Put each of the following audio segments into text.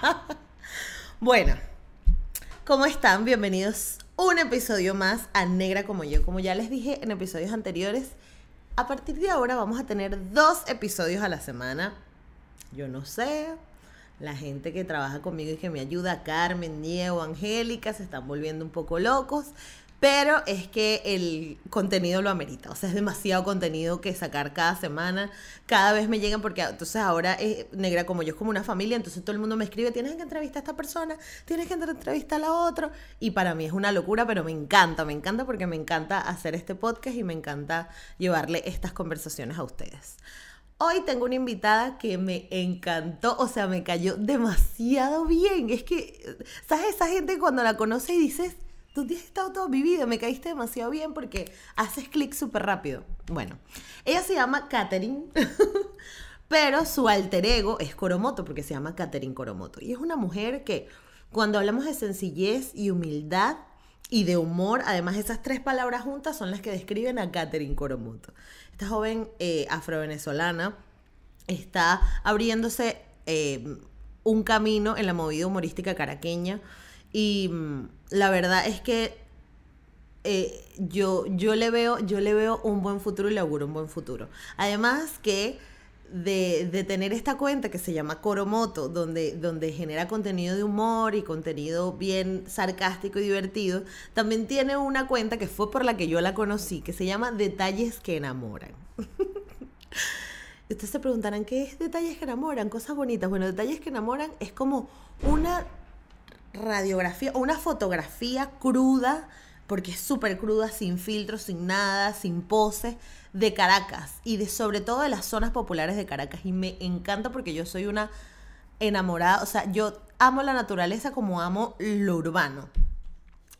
bueno, ¿cómo están? Bienvenidos un episodio más a Negra como yo. Como ya les dije en episodios anteriores, a partir de ahora vamos a tener dos episodios a la semana. Yo no sé, la gente que trabaja conmigo y que me ayuda, Carmen, Diego, Angélica, se están volviendo un poco locos. Pero es que el contenido lo amerita. O sea, es demasiado contenido que sacar cada semana. Cada vez me llegan porque entonces ahora es negra como yo, es como una familia. Entonces todo el mundo me escribe, tienes que entrevistar a esta persona, tienes que entrevistar a la otra. Y para mí es una locura, pero me encanta, me encanta porque me encanta hacer este podcast y me encanta llevarle estas conversaciones a ustedes. Hoy tengo una invitada que me encantó, o sea, me cayó demasiado bien. Es que, ¿sabes? Esa gente cuando la conoce y dices, tú tienes estado todo vivido, me caíste demasiado bien porque haces clic súper rápido. Bueno, ella se llama Katherine, pero su alter ego es Coromoto porque se llama Katherine Coromoto. Y es una mujer que cuando hablamos de sencillez y humildad y de humor, además esas tres palabras juntas son las que describen a Katherine Coromoto. Esta joven eh, afrovenezolana está abriéndose eh, un camino en la movida humorística caraqueña y mm, la verdad es que eh, yo, yo, le veo, yo le veo un buen futuro y le auguro un buen futuro. Además que de, tener esta cuenta que se llama Coromoto, donde, donde genera contenido de humor y contenido bien sarcástico y divertido, también tiene una cuenta que fue por la que yo la conocí, que se llama Detalles que enamoran. Ustedes se preguntarán, ¿qué es Detalles que enamoran? Cosas bonitas. Bueno, Detalles que enamoran es como una radiografía o una fotografía cruda, porque es súper cruda, sin filtros, sin nada, sin poses, de Caracas y de sobre todo de las zonas populares de Caracas. Y me encanta porque yo soy una enamorada, o sea, yo amo la naturaleza como amo lo urbano.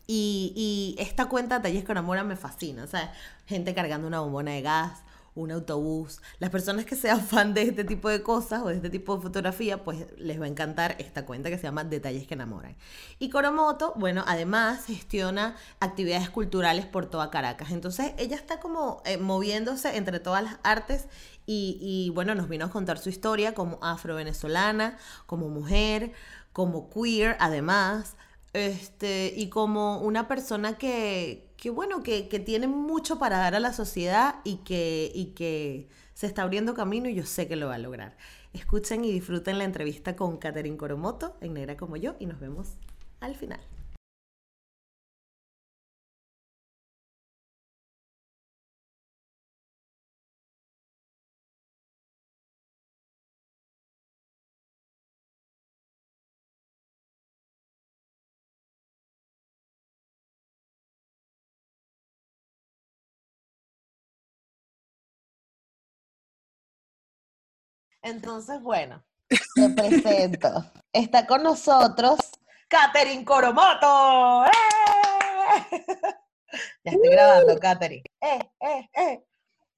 Y, y esta cuenta de Talles que me fascina, o sea, gente cargando una bombona de gas, un autobús. Las personas que sean fan de este tipo de cosas o de este tipo de fotografía, pues les va a encantar esta cuenta que se llama Detalles que enamoran. Y Coromoto, bueno, además gestiona actividades culturales por toda Caracas. Entonces ella está como eh, moviéndose entre todas las artes y, y, bueno, nos vino a contar su historia como afro-venezolana, como mujer, como queer, además, este, y como una persona que, que bueno, que, tiene mucho para dar a la sociedad y que, y que se está abriendo camino y yo sé que lo va a lograr. Escuchen y disfruten la entrevista con Catherine Coromoto en Negra como yo y nos vemos al final. Entonces, bueno, te presento. Está con nosotros Katherine Coromoto. ¡Eh! Ya estoy grabando, Katherine. ¡Eh, eh, eh!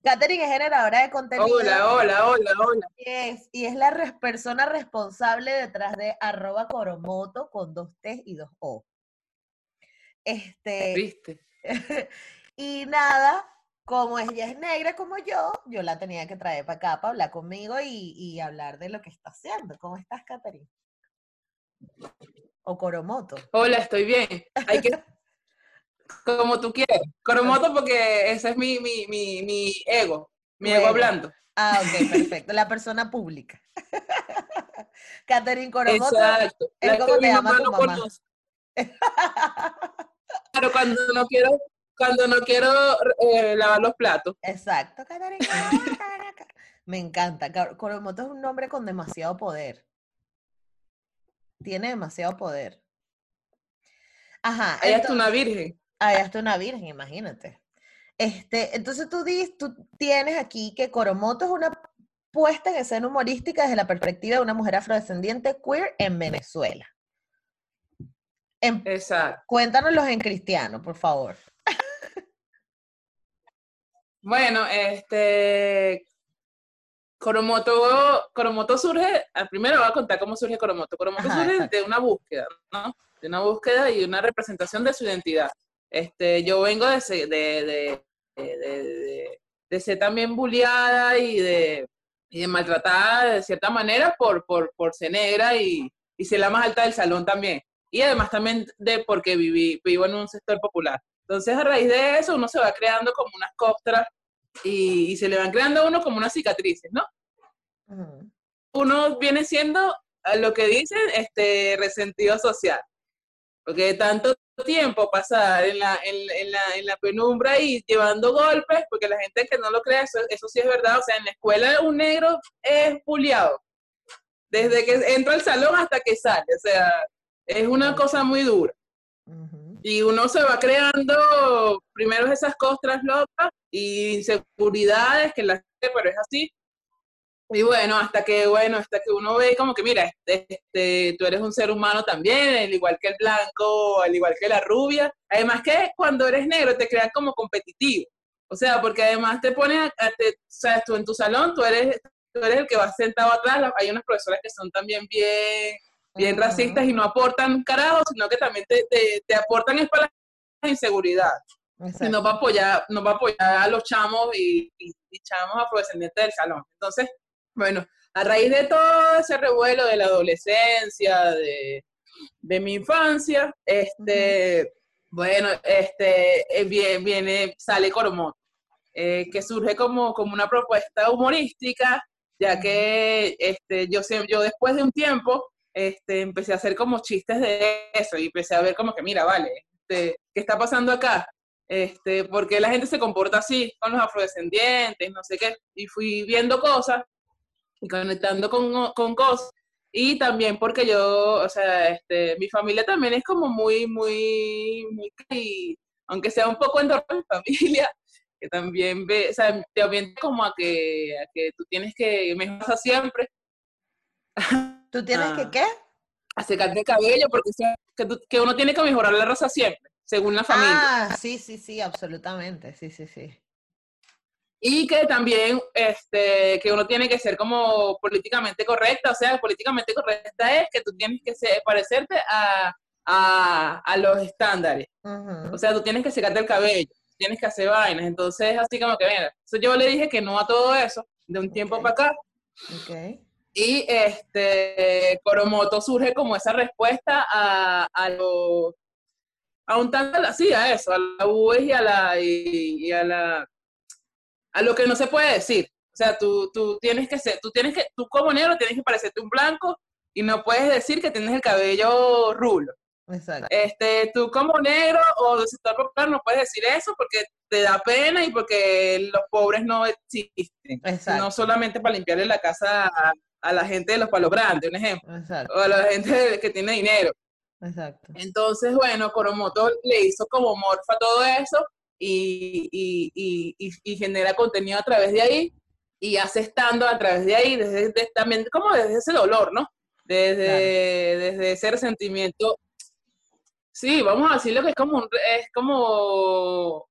Katherine es generadora de contenido. Hola, hola, hola, hola. Y es, y es la persona responsable detrás de arroba coromoto con dos T y dos O. Este. ¿Viste? y nada, como ella es negra como yo, yo la tenía que traer para acá para hablar conmigo y, hablar de lo que está haciendo. ¿Cómo estás, Catherine? O Coromoto. Hola, estoy bien. Hay que... como tú quieras. Coromoto porque ese es mi, mi, mi, mi ego, mi ego hablando. Ah, ok, perfecto. La persona pública. Catherine Coromoto. Exacto. Es como te tu mamá. Pero cuando no quiero cuando no quiero eh, lavar los platos. Exacto, Me encanta. Coromoto es un nombre con demasiado poder. Tiene demasiado poder. Ajá. Ella es una virgen. Ah, ella es una virgen, imagínate. Este, entonces tú, dices, tú tienes aquí que Coromoto es una puesta en escena humorística desde la perspectiva de una mujer afrodescendiente queer en Venezuela. Exacto. Cuéntanoslos en cristiano, por favor. Bueno, este, Coromoto, Coromoto surge, primero voy a contar cómo surge Coromoto. Coromoto surge de una búsqueda, ¿no? De una búsqueda y una representación de su identidad. Este, yo vengo de, de, de, de, ser también bulliada y de, y maltratada de cierta manera por, por, por ser negra y, y soy la más alta del salón también. Y además también de porque viví, vivo en un sector popular. Entonces, a raíz de eso, uno se va creando como unas costras y, se le van creando a uno como unas cicatrices, ¿no? Uno viene siendo, lo que dicen, este, resentido social. Porque tanto tiempo pasar en la, en, la, en la penumbra y llevando golpes, porque la gente que no lo cree, eso, eso sí es verdad. O sea, en la escuela un negro es puliado. Desde que entra al salón hasta que sale. O sea, es una cosa muy dura. Y uno se va creando primero esas costras locas y inseguridades que la pero es así. Y bueno, hasta que, bueno, hasta que uno ve como que, mira, este, este, tú eres un ser humano también, al igual que el blanco, al igual que la rubia. Además que cuando eres negro te crean como competitivo. O sea, porque además te ponen, o sea, tú en tu salón, tú eres, tú eres el que va sentado atrás. Hay unas profesoras que son también bien, bien racistas y no aportan carajo, sino que también te, te, aportan es para la inseguridad. no va a apoyar, no va a apoyar a los chamos y, y, y chamos afrodescendientes del salón. Entonces, bueno, a raíz de todo ese revuelo de la adolescencia, de, mi infancia, este, bueno, este, eh, viene, sale Coromoto, eh, que surge como, como una propuesta humorística, ya que este, yo, yo después de un tiempo este, empecé a hacer como chistes de eso y empecé a ver como que, mira, vale, este, ¿qué está pasando acá? Este, porque la gente se comporta así con los afrodescendientes, no sé qué, y fui viendo cosas y conectando con, con cosas. Y también porque yo, o sea, este, mi familia también es como muy, muy, muy, aunque sea un poco en mi familia, que también ve, o sea, te orienta como a que, a que tú tienes que mejorar siempre. ¿Tú tienes que ah. qué? A secarte el cabello, porque que, que uno tiene que mejorar la raza siempre, según la familia. Ah, sí, sí, sí, absolutamente, sí, sí, sí. Y que también este, que uno tiene que ser como políticamente correcta, o sea, políticamente correcta es que tú tienes que parecerte a, a, los estándares. O sea, tú tienes que secarte el cabello, tienes que hacer vainas. Entonces, así como que, mira, yo le dije que no a todo eso, de un tiempo para acá. Okay. Y este, Coromoto surge como esa respuesta a, a lo, a un tanto así, a eso, a la UE y a la, y a la a lo que no se puede decir. O sea, tú, tú tienes que ser, tú tienes que, tú como negro tienes que parecerte un blanco y no puedes decir que tienes el cabello rulo. Exacto. Este, tú como negro o de sector popular no puedes decir eso porque te da pena y porque los pobres no existen. Exacto. No solamente para limpiarle la casa a, la gente de los palos grandes, un ejemplo. Exacto. O a la gente que tiene dinero. Exacto. Entonces, bueno, Coromoto le hizo como morfa todo eso y, genera contenido a través de ahí y hace estando a través de ahí, desde, también como desde ese dolor, ¿no? Desde, desde ese resentimiento. Sí, vamos a decirlo que es como, es como,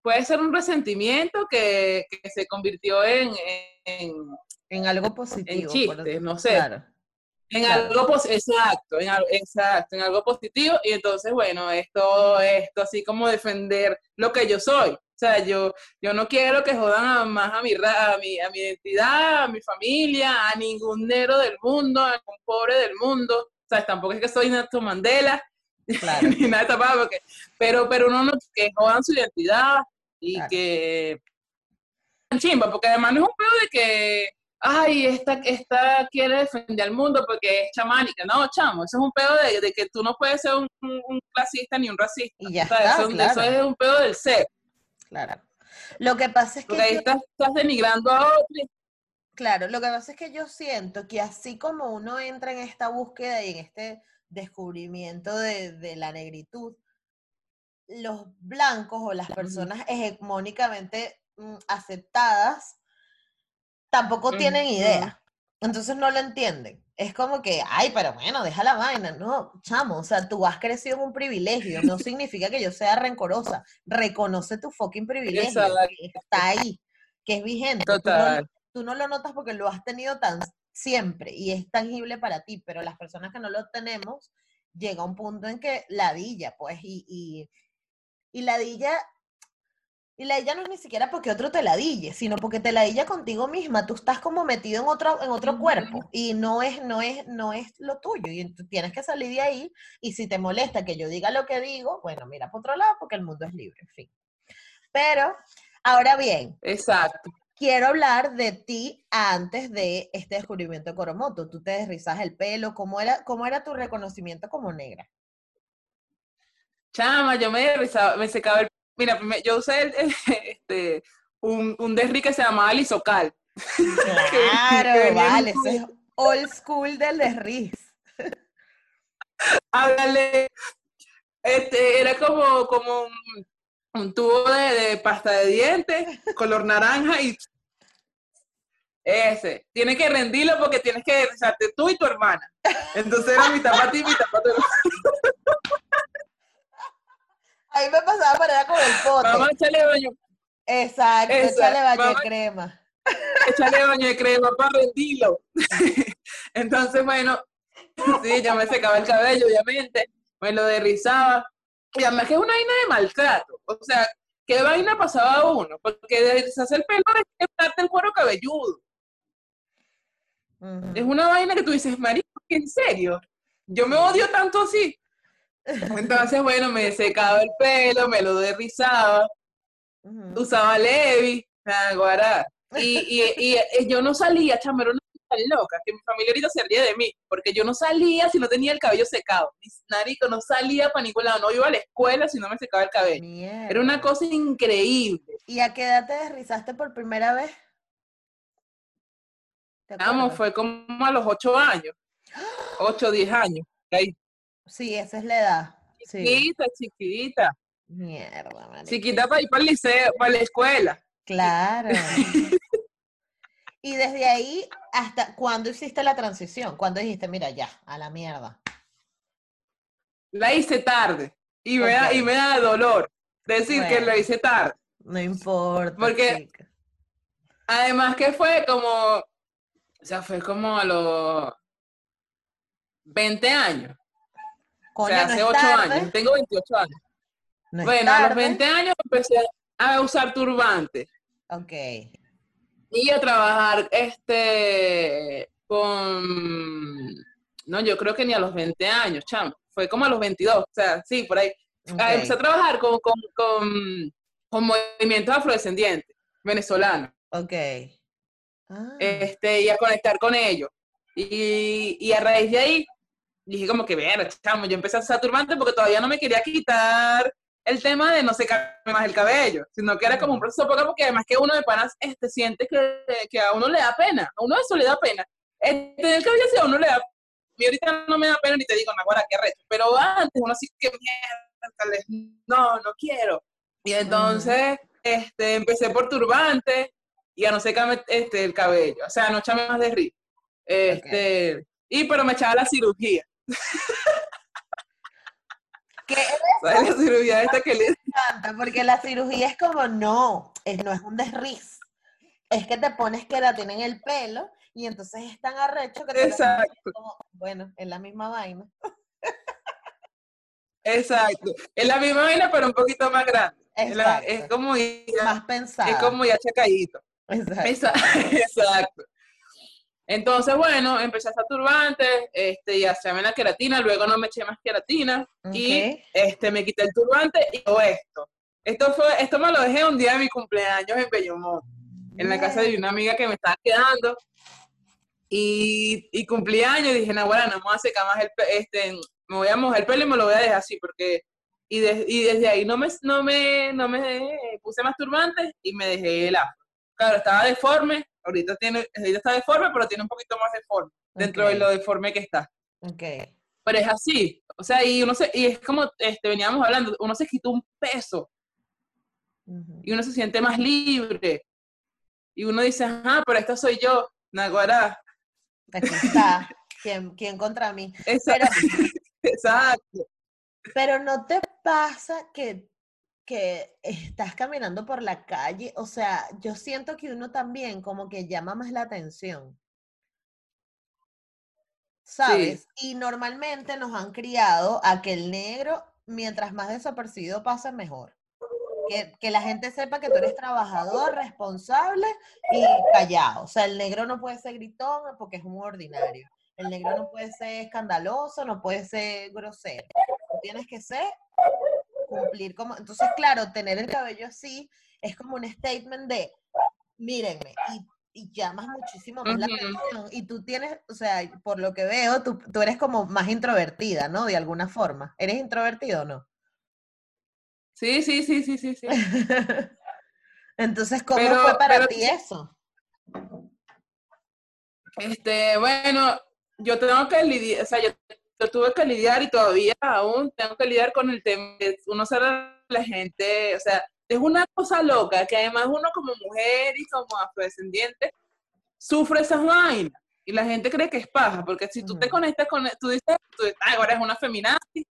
puede ser un resentimiento que, se convirtió en, en, algo positivo. En chiste, no sé. En algo exacto, en, exacto, en algo positivo. Y entonces, bueno, esto, esto así como defender lo que yo soy. O sea, yo, yo no quiero que jodan más a mi, a mi, a mi identidad, a mi familia, a ningún negro del mundo, a ningún pobre del mundo. O sea, tampoco es que soy Nelson Mandela, ni nada tapado, pero, pero uno no, que jodan su identidad y que chimba, porque además no es un pedo de que ay, esta, esta quiere defender al mundo porque es chamánica. No, chamo, eso es un pedo de, que tú no puedes ser un, clasista ni un racista. Y ya está, eso, es un pedo del ser. Claro. Lo que pasa es que... Porque ahí estás, denigrando a otros. Claro, lo que pasa es que yo siento que así como uno entra en esta búsqueda y en este descubrimiento de, de la negritud, los blancos o las personas hegemónicamente mm, aceptadas tampoco tienen idea. Entonces no lo entienden. Es como que, ay, pero bueno, deja la vaina. No, chamo, o sea, tú has crecido en un privilegio. No significa que yo sea rencorosa. Reconoce tu fucking privilegio. Que está ahí, que es vigente. Total. Tú no, lo notas porque lo has tenido tan siempre y es tangible para ti, pero las personas que no lo tenemos, llega un punto en que ladilla, pues, y, y, y ladilla Y la ella no es ni siquiera porque otro te ladille, sino porque te ladilla contigo misma. Tú estás como metido en otro, en otro cuerpo y no es, no, es, no es lo tuyo. Y tú tienes que salir de ahí. Y si te molesta que yo diga lo que digo, bueno, mira por otro lado porque el mundo es libre, en fin. Pero, ahora bien. Exacto. Quiero hablar de ti antes de este descubrimiento de Coromoto. Tú te desrizas el pelo. ¿Cómo era, cómo era tu reconocimiento como negra? Chama, yo me desrizaba, me secaba el Mira, yo usé este, un, un desri que se llamaba Lisocal. Claro, vale, eso es old school del desriz. Háblale. Este, era como, como un, tubo de, pasta de dientes, color naranja y ese. Tienes que rendirlo porque tienes que regresarte tú y tu hermana. Entonces era mi tapati y mi tapati. Ahí me pasaba para allá con el pote. Vamos a echarle baño. Exacto, echarle baño de crema. Echarle baño de crema para rendirlo. Entonces, bueno, sí, ya me secaba el cabello, obviamente. Me lo derrizaba. Y además que es una vaina de maltrato. O sea, ¿qué vaina pasaba a uno? Porque deshacer el pelo es quitarte el cuero cabelludo. Es una vaina que tú dices, marico, ¿en serio? Yo me odio tanto así. Entonces, bueno, me secaba el pelo, me lo derrizaba, usaba Levi, guará. Y, y, y, yo no salía, chama, era una tan loca, que mi familia ahorita se ría de mí, porque yo no salía si no tenía el cabello secado. Mi narico no salía para ningún lado, no iba a la escuela si no me secaba el cabello. Era una cosa increíble. ¿Y a qué edad te desrizaste por primera vez? Vamos, fue como a los ocho años, ocho, diez años. Ahí. Sí, esa es la edad. Chiquita, chiquita. Mierda, man. Chiquita para ir para el liceo, para la escuela. Claro. y desde ahí, ¿hasta cuándo hiciste la transición? ¿Cuándo dijiste, mira, ya, a la mierda? La hice tarde y me, da, y me da dolor decir que la hice tarde. No importa. Porque además que fue como, o sea, fue como a los 20 años o sea, hace 8 años, tengo 28 años. bueno, a los 20 años empecé a usar turbante. Ok. Y a trabajar este con no, yo creo que ni a los 20 años, chamo. Fue como a los 22, o sea, sí, por ahí. Ah, empecé a trabajar con, con, con, con movimientos afrodescendientes venezolanos. Ok. Ah. Este, y a conectar con ellos. Y, y a raíz de ahí dije como que, ver, chamo, yo empecé a usar turbante porque todavía no me quería quitar el tema de no secarme más el cabello, sino que era como un proceso poco porque además que uno de panas este, siente que, que, a uno le da pena, a uno eso le da pena. Tener el cabello así a uno le da y ahorita no me da pena ni te digo, Nahuara, qué reto, pero antes uno así que mierda, no, no quiero. Y entonces este, empecé por turbante y a no secarme este, el cabello, o sea, no echarme más de río. Este, Y pero me echaba la cirugía. ¿Qué es la cirugía esta que le... encanta, porque la cirugía es como, no, es, no es un desriz. Es que te pones queratina en el pelo y entonces es tan arrecho que te Exacto. Como, bueno, es la misma vaina. Exacto. Es la misma vaina, pero un poquito más grande. Es, como más pensado. Es como ya chacadito. Exacto. Exacto. Entonces, bueno, empecé a hacer turbante, este, y a hacerme la queratina, luego no me eché más queratina, y este, me quité el turbante y todo esto. Esto fue, esto me lo dejé un día de mi cumpleaños en Bellomont, en la casa de una amiga que me estaba quedando, y, y cumpleaños, y dije, no, bueno, no me voy a secar más el este, me voy a mojar el pelo y me lo voy a dejar así, porque, y, y desde ahí no me, no me, no me puse más turbante y me dejé el afro. Claro, estaba deforme, ahorita tiene, ahorita está deforme, pero tiene un poquito más de forma dentro de lo deforme que está. Ok. Pero es así, o sea, y uno se, y es como este, veníamos hablando, uno se quitó un peso y uno se siente más libre. Y uno dice, ajá, pero esta soy yo, Naguará. Aquí está, ¿Quién, ¿quién, contra mí? Exacto. Exacto. Pero no te pasa que que estás caminando por la calle, o sea, yo siento que uno también como que llama más la atención. ¿Sabes? Y normalmente nos han criado a que el negro, mientras más desapercibido pase, mejor. que, que, la gente sepa que tú eres trabajador, responsable y callado. O sea, el negro no puede ser gritón porque es un ordinario. El negro no puede ser escandaloso, no puede ser grosero. Tú tienes que ser, cumplir como... Entonces, claro, tener el cabello así es como un statement de, mírenme, y, llamas muchísimo más la atención. Y tú tienes, o sea, por lo que veo, tú, tú eres como más introvertida, ¿no? De alguna forma. ¿Eres introvertido o no? Sí, sí, sí, sí, sí, sí. Entonces, ¿cómo fue para ti eso? Este, bueno, yo tengo que lidiar, o sea, yo, tuve que lidiar y todavía aún tengo que lidiar con el tema de uno ser la gente, o sea, es una cosa loca que además uno como mujer y como afrodescendiente sufre esas vainas y la gente cree que es paja, porque si tú te conectas con, tú dices, tú, ahora es una feminazi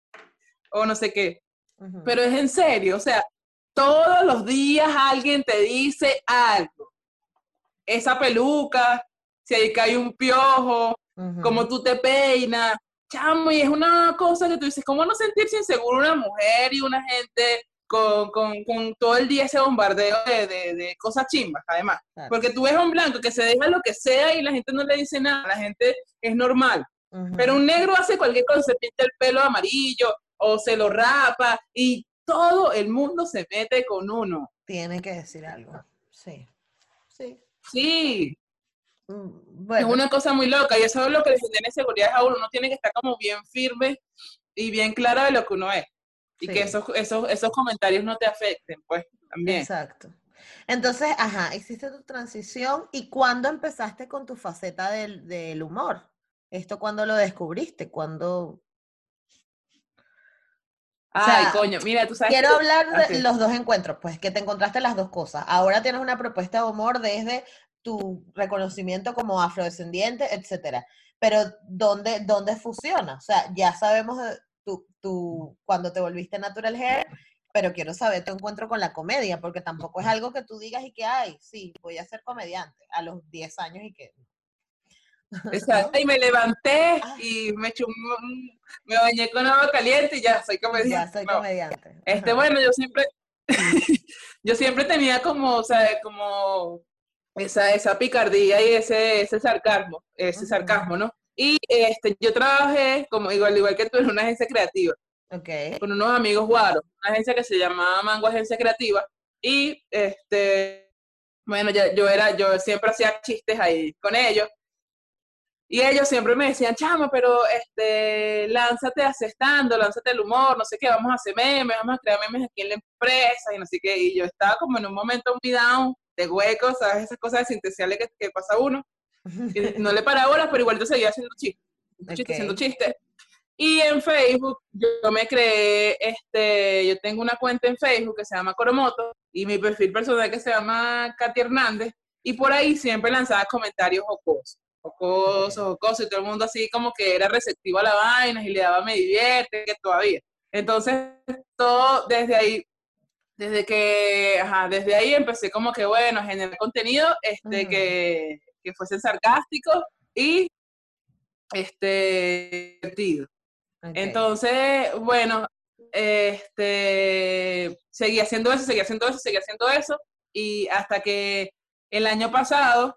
o no sé qué, pero es en serio, o sea, todos los días alguien te dice algo. Esa peluca, si ahí cae un piojo, como tú te peinas, chamo, y es una cosa que tú dices, ¿cómo no sentirse inseguro una mujer y una gente con, con, con todo el día ese bombardeo de, de, cosas chimbas, además? Porque tú ves a un blanco que se deja lo que sea y la gente no le dice nada, la gente es normal. Pero un negro hace cualquier cosa, se pinta el pelo amarillo o se lo rapa y todo el mundo se mete con uno. Tiene que decir algo, sí. Sí. Sí. Mm, es una cosa muy loca y eso es lo que le genera seguridad a uno. Uno tiene que estar como bien firme y bien claro de lo que uno es. Y que esos, esos, esos comentarios no te afecten, pues, también. Exacto. Entonces, ajá, hiciste tu transición y ¿cuándo empezaste con tu faceta del, del humor? ¿Esto cuándo lo descubriste? ¿Cuándo Ay, coño, mira, tú sabes. Quiero hablar de los dos encuentros, pues que te encontraste las dos cosas. Ahora tienes una propuesta de humor desde tu reconocimiento como afrodescendiente, etcétera. Pero ¿dónde, dónde funciona? O sea, ya sabemos tu, tu, cuando te volviste natural hair, pero quiero saber tu encuentro con la comedia, porque tampoco es algo que tú digas y que, ay, sí, voy a ser comediante a los 10 años y que Exacto, y me levanté ah. y me me bañé con agua caliente y ya soy comediante. Ya soy comediante. Este, bueno, yo siempre, yo siempre tenía como, o sea, como esa, esa picardía y ese, ese sarcasmo, ese sarcasmo, ¿no? Y este, yo trabajé, como igual, igual que tú, en una agencia creativa. Okay. Con unos amigos guaros, una agencia que se llamaba Mango Agencia Creativa. Y este, bueno, ya, yo era, yo siempre hacía chistes ahí con ellos. Y ellos siempre me decían, chamo, pero este, lánzate asestando, lánzate el humor, no sé qué, vamos a hacer memes, vamos a crear memes aquí en la empresa y no sé qué. Y yo estaba como en un momento muy down, de huecos, ¿sabes? Esas cosas desintenciales que, que pasa uno. Y no le paraba horas, pero igual yo seguía haciendo chistes, chistes, haciendo chistes. Y en Facebook yo me creé, este, yo tengo una cuenta en Facebook que se llama Coromoto y mi perfil personal que se llama Katy Hernández y por ahí siempre lanzaba comentarios jocosos jocoso, jocoso, y todo el mundo así como que era receptivo a la vaina y le daba me divierte, que todavía. Entonces, todo desde ahí, desde que, ajá, desde ahí empecé como que, bueno, a generar contenido este, que, que fuesen sarcásticos y este, divertido. Entonces, bueno, este, seguí haciendo eso, seguí haciendo eso, seguí haciendo eso, y hasta que el año pasado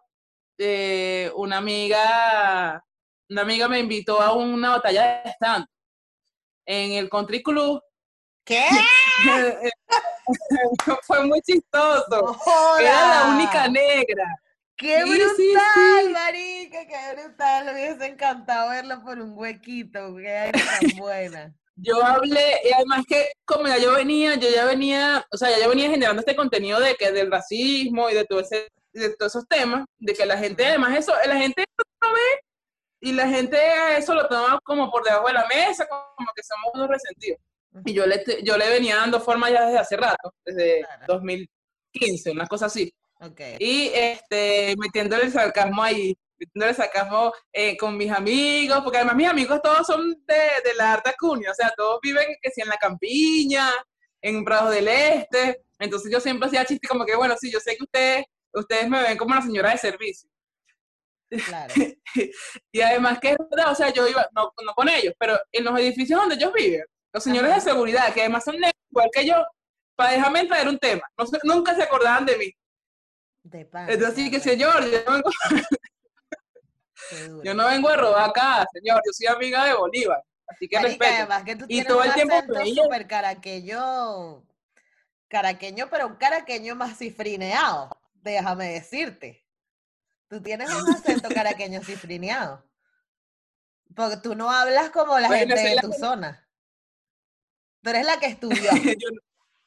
eh, una amiga, una amiga me invitó a una batalla de stand en el Country Club. ¿Qué? Fue muy chistoso. Era la única negra. ¡Qué brutal, marica! ¡Qué brutal! Me hubiese encantado verla por un huequito. ¡Qué tan buena! Yo hablé, y además que como ya yo venía, yo ya venía, o sea, ya yo venía generando este contenido de que del racismo y de todo ese de todos esos temas, de que la gente, además eso, la gente lo ve y la gente eso lo toma como por debajo de la mesa, como que somos unos resentidos. Y yo le, yo le venía dando forma ya desde hace rato, desde 2015, una cosa así. Y este, metiéndole el sarcasmo ahí, metiéndole el sarcasmo eh, con mis amigos, porque además mis amigos todos son de, de la Arta Cunha, o sea, todos viven que si en la campiña, en Prados del Este, entonces yo siempre hacía chiste como que, bueno, sí, yo sé que ustedes ustedes me ven como una señora de servicio. Claro. y además que es verdad, o sea, yo iba, no, con ellos, pero en los edificios donde ellos viven, los señores de seguridad, que además son negros, igual que yo, para dejarme traer un tema. No, nunca se acordaban de mí. De Entonces, sí que señor, yo no, vengo, yo no vengo a robar acá, señor, yo soy amiga de Bolívar. Así que respeto. y todo el tiempo súper caraqueño, caraqueño, pero un caraqueño más cifrineado, déjame decirte. Tú tienes un acento caraqueño cifrineado. Porque tú no hablas como la gente de tu zona. Tú eres la que estudió.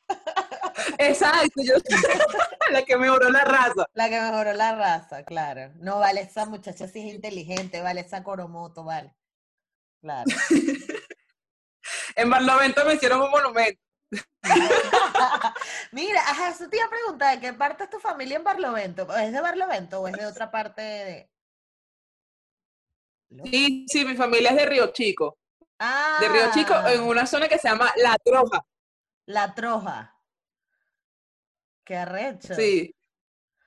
Exacto, yo la que mejoró la raza. La que mejoró la raza, claro. No, vale, esa muchacha sí es inteligente, vale, esa Coromoto, vale. Claro. en Barlovento me hicieron un monumento. Mira, ajá, eso te iba a preguntar, ¿de qué parte es tu familia en Barlovento? ¿Es de Barlovento o es de otra parte de...? Sí, sí, mi familia es de Río Chico. De Río Chico, en ah. una zona que se llama La Troja. La Troja. Qué arrecho. Sí.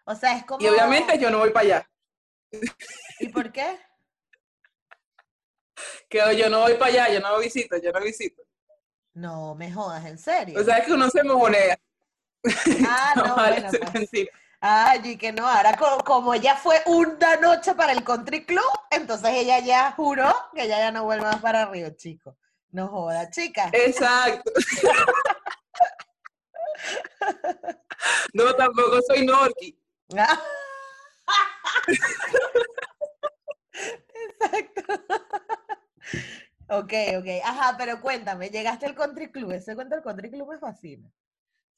O sea, es como... Y obviamente yo no voy para allá. ¿Y por qué? Que yo no voy para allá, yo no visito, yo no visito. No, me jodas, en serio. O sea, es que uno se mojonea. Ah, no, bueno, pues. Ay, y que no, ahora como, ella fue una noche para el country club, entonces ella ya juró que ella ya no vuelve más para Río Chico. No joda, chica. Exacto. no, tampoco soy Norki. Exacto. Ok, ok. Ajá, pero cuéntame, llegaste al country club. Ese cuento del country club me fascina.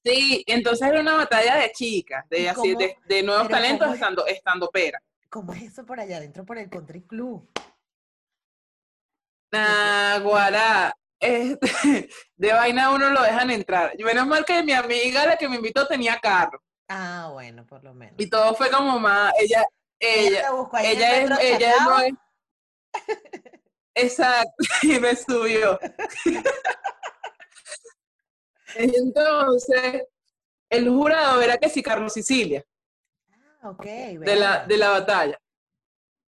Sí, entonces era una batalla de chicas, de, así, de, nuevos talentos estando, estando pera. ¿Cómo es eso por allá adentro, por el country club? Nah, guará. de vaina uno lo dejan entrar. Menos mal que mi amiga, la que me invitó, tenía carro. Ah, bueno, por lo menos. Y todo fue como más, ella, ella, ella, es, ella no es. Exacto, y me subió. Entonces, el jurado era que sí, Carlos Sicilia. Ah, ok. De la, de la batalla.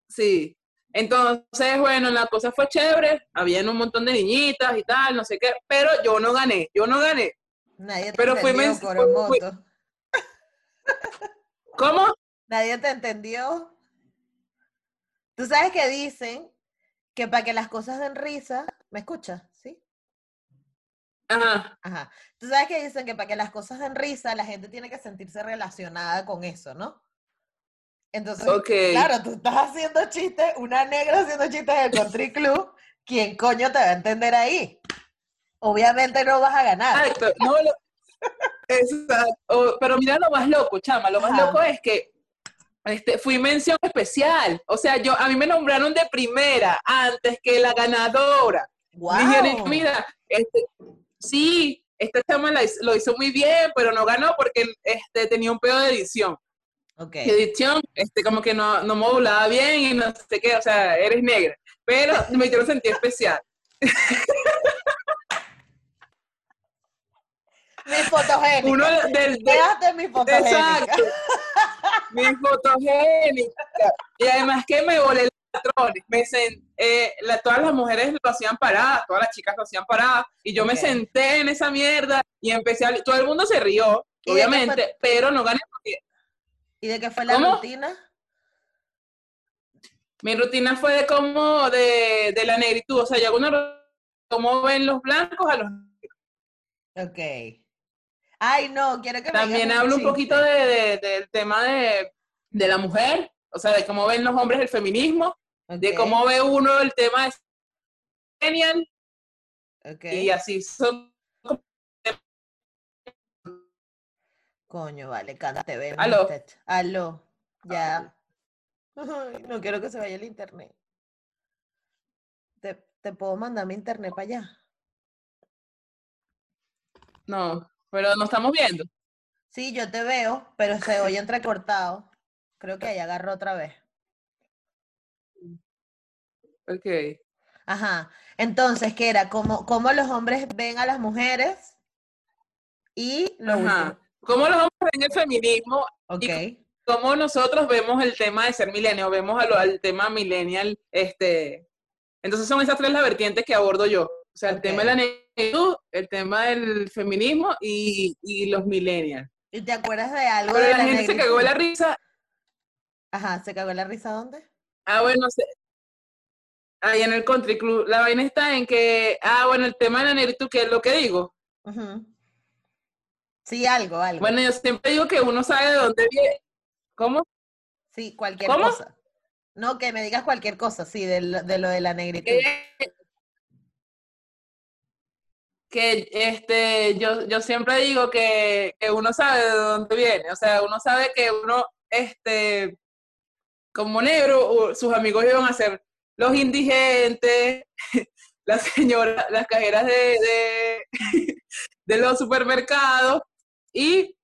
Sí. Entonces, bueno, la cosa fue chévere, habían un montón de niñitas y tal, no sé qué, pero yo no gané, yo no gané. Nadie te pero entendió, fui, ¿Cómo? Nadie te entendió. Tú sabes que dicen que para que las cosas den risa, ¿me escuchas? Ajá. Tú sabes que dicen que para que las cosas den risa, la gente tiene que sentirse relacionada con eso, ¿no? Entonces, claro, tú estás haciendo chistes, una negra haciendo chistes del country club, ¿quién coño te va a entender ahí? Obviamente no vas a ganar. Exacto, no, exacto. pero mira lo más loco, chama, lo más loco es que este, fui mención especial. O sea, yo a mí me nombraron de primera antes que la ganadora. Wow. Dijeron, mira, este, sí, esta chama lo hizo muy bien, pero no ganó porque este, tenía un pedo de edición. Okay. Edición, este, como que no, no modulaba bien y no sé qué, o sea, eres negra. Pero me hicieron sentir especial. Mi fotogénica. Uno del, mi fotogénica. Exacto. mi fotogénica. Y además que me volé Me eh, todas las mujeres lo hacían paradas, todas las chicas lo hacían paradas. Y yo me senté en esa mierda y empecé a... Todo el mundo se rió, obviamente, pero no gané porque ¿Y de qué fue la rutina? Mi rutina fue de cómo, de, de la negritud, o sea, yo uno cómo ven los blancos a los negros. Ok. Ay, no, quiero que me También hablo un poquito de, del tema de, la mujer, o sea, de cómo ven los hombres el feminismo, de cómo ve uno el tema de genial. Okay. Y así son Coño, vale, cántate, ven. Aló. Aló. Ya. no quiero que se vaya el internet. ¿Te, puedo mandar mi internet para allá? No, pero no estamos viendo. Sí, yo te veo, pero se oye entrecortado. Creo que ahí agarró otra vez. Ok. Ajá. Entonces, ¿qué era? ¿Cómo, cómo los hombres ven a las mujeres? Y lo Ajá cómo los hombres ven el feminismo Ok. y cómo nosotros vemos el tema de ser milenio, vemos al, tema millennial, este, entonces son esas tres las vertientes que abordo yo. O sea, el tema de la negritud, el tema del feminismo y, y los millennials. ¿Y te acuerdas de algo? Pero de la, gente se cagó la risa. Ajá, ¿se cagó la risa dónde? Ah, bueno, se, ahí en el country club. La vaina está en que, ah, bueno, el tema de la negritud, que es lo que digo. Sí, algo, algo. Bueno, yo siempre digo que uno sabe de dónde viene. ¿Cómo? Sí, cualquier cosa. No, que me digas cualquier cosa, sí, de lo de, lo de la negritud. que este, yo, yo siempre digo que, que, uno sabe de dónde viene, o sea, uno sabe que uno, este, como negro, sus amigos iban a ser los indigentes, las señoras, las cajeras de, de, los supermercados y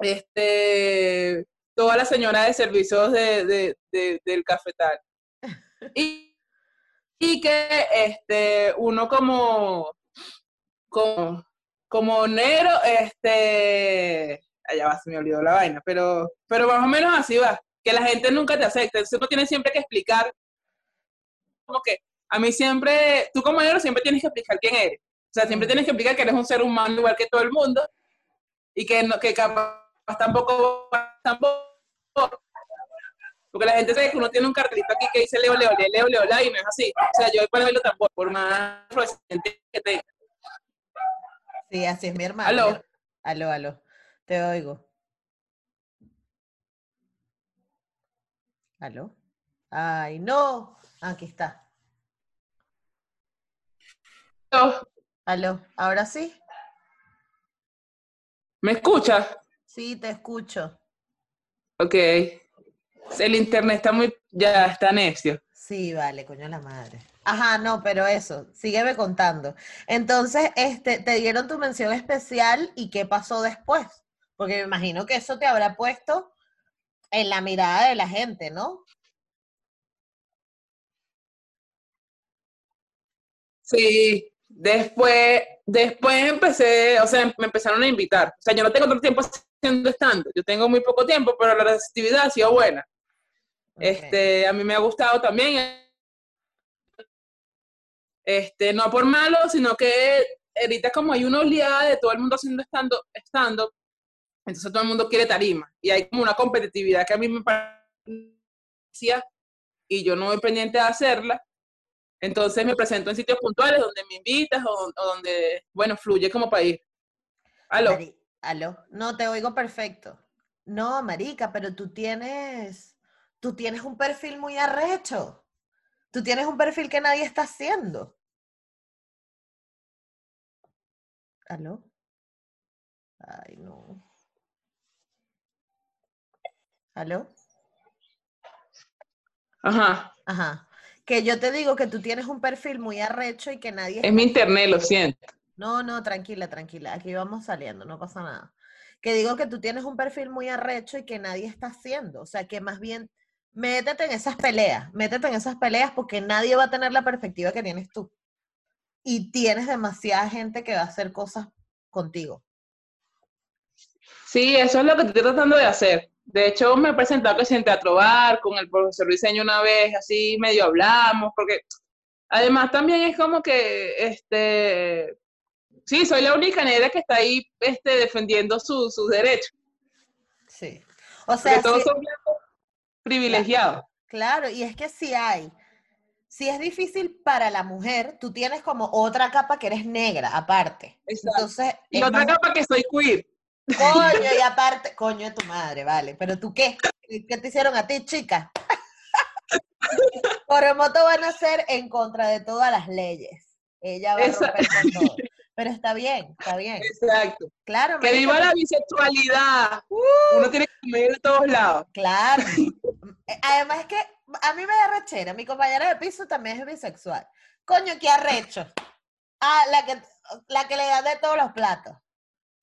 este, todas las señoras de servicios de, del cafetal. Y, y que este, uno como como, como negro, este, allá va, se me olvidó la vaina, pero, pero más o menos así va, que la gente nunca te acepta, entonces uno tiene siempre que explicar, como que a mí siempre, tú como negro siempre tienes que explicar quién eres, o sea, siempre tienes que explicar que eres un ser humano igual que todo el mundo, y que, no, que capaz tampoco, tampoco, porque la gente sabe que uno tiene un cartelito aquí que dice Leo, Leo, Leo, Leo, Leo, y no es así. O sea, yo voy para verlo tampoco, por más que tenga. Sí, así es mi hermano. Aló. Aló, aló. Te oigo. ¿Aló? Ay, no. Aquí está. Aló. Aló. ¿Ahora sí? ¿Me escuchas? Sí, te escucho. Ok. El internet está muy, ya está necio. Sí, vale, coño la madre. Ajá, no, pero eso, sígueme contando. Entonces, este, te dieron tu mención especial y qué pasó después, porque me imagino que eso te habrá puesto en la mirada de la gente, ¿no? Sí, después, después empecé, o sea, me empezaron a invitar. O sea, yo no tengo tanto tiempo haciendo estando, yo tengo muy poco tiempo, pero la receptividad ha sido buena. Este, a mí me ha gustado también este, no por malo, sino que ahorita como hay una oleada de todo el mundo haciendo estando, entonces todo el mundo quiere tarima. Y hay como una competitividad que a mí me parecía y yo no voy pendiente de hacerla. Entonces me presento en sitios puntuales donde me invitas o, donde, bueno, fluye como país. ¿Aló? aló. No, te oigo perfecto. No, marica, pero tú tienes, tú tienes un perfil muy arrecho. Tú tienes un perfil que nadie está haciendo. ¿Aló? Ay, no. ¿Aló? Ajá. Ajá. Que yo te digo que tú tienes un perfil muy arrecho y que nadie... Es mi internet, lo siento. No, no, tranquila, tranquila. Aquí vamos saliendo, no pasa nada. Que digo que tú tienes un perfil muy arrecho y que nadie está haciendo. O sea, que más bien métete en esas peleas, métete en esas peleas porque nadie va a tener la perspectiva que tienes tú. Y tienes demasiada gente que va a hacer cosas contigo. Sí, eso es lo que estoy tratando de hacer. De hecho, me he presentado que en Teatro Bar con el profesor Diseño una vez, así medio hablamos, porque además también es como que, este, sí, soy la única negra que está ahí este, defendiendo sus derechos. Sí. O sea, todos son privilegiado. Claro, y es que si hay, si es difícil para la mujer, tú tienes como otra capa que eres negra, aparte. Entonces, y otra capa que soy queer. Coño, y aparte, coño de tu madre, vale. Pero tú qué? ¿Qué te hicieron a ti, chica? Por remoto van a ser en contra de todas las leyes. Ella va a romper con todo. Pero está bien, está bien. Exacto. Claro. Que viva la bisexualidad. Uh. Uno tiene que comer de todos lados. Claro. Eh, además es que a mí me da rechera. Mi compañera de piso también es bisexual. Coño, qué arrecho. Ah, la que, la que le da de todos los platos.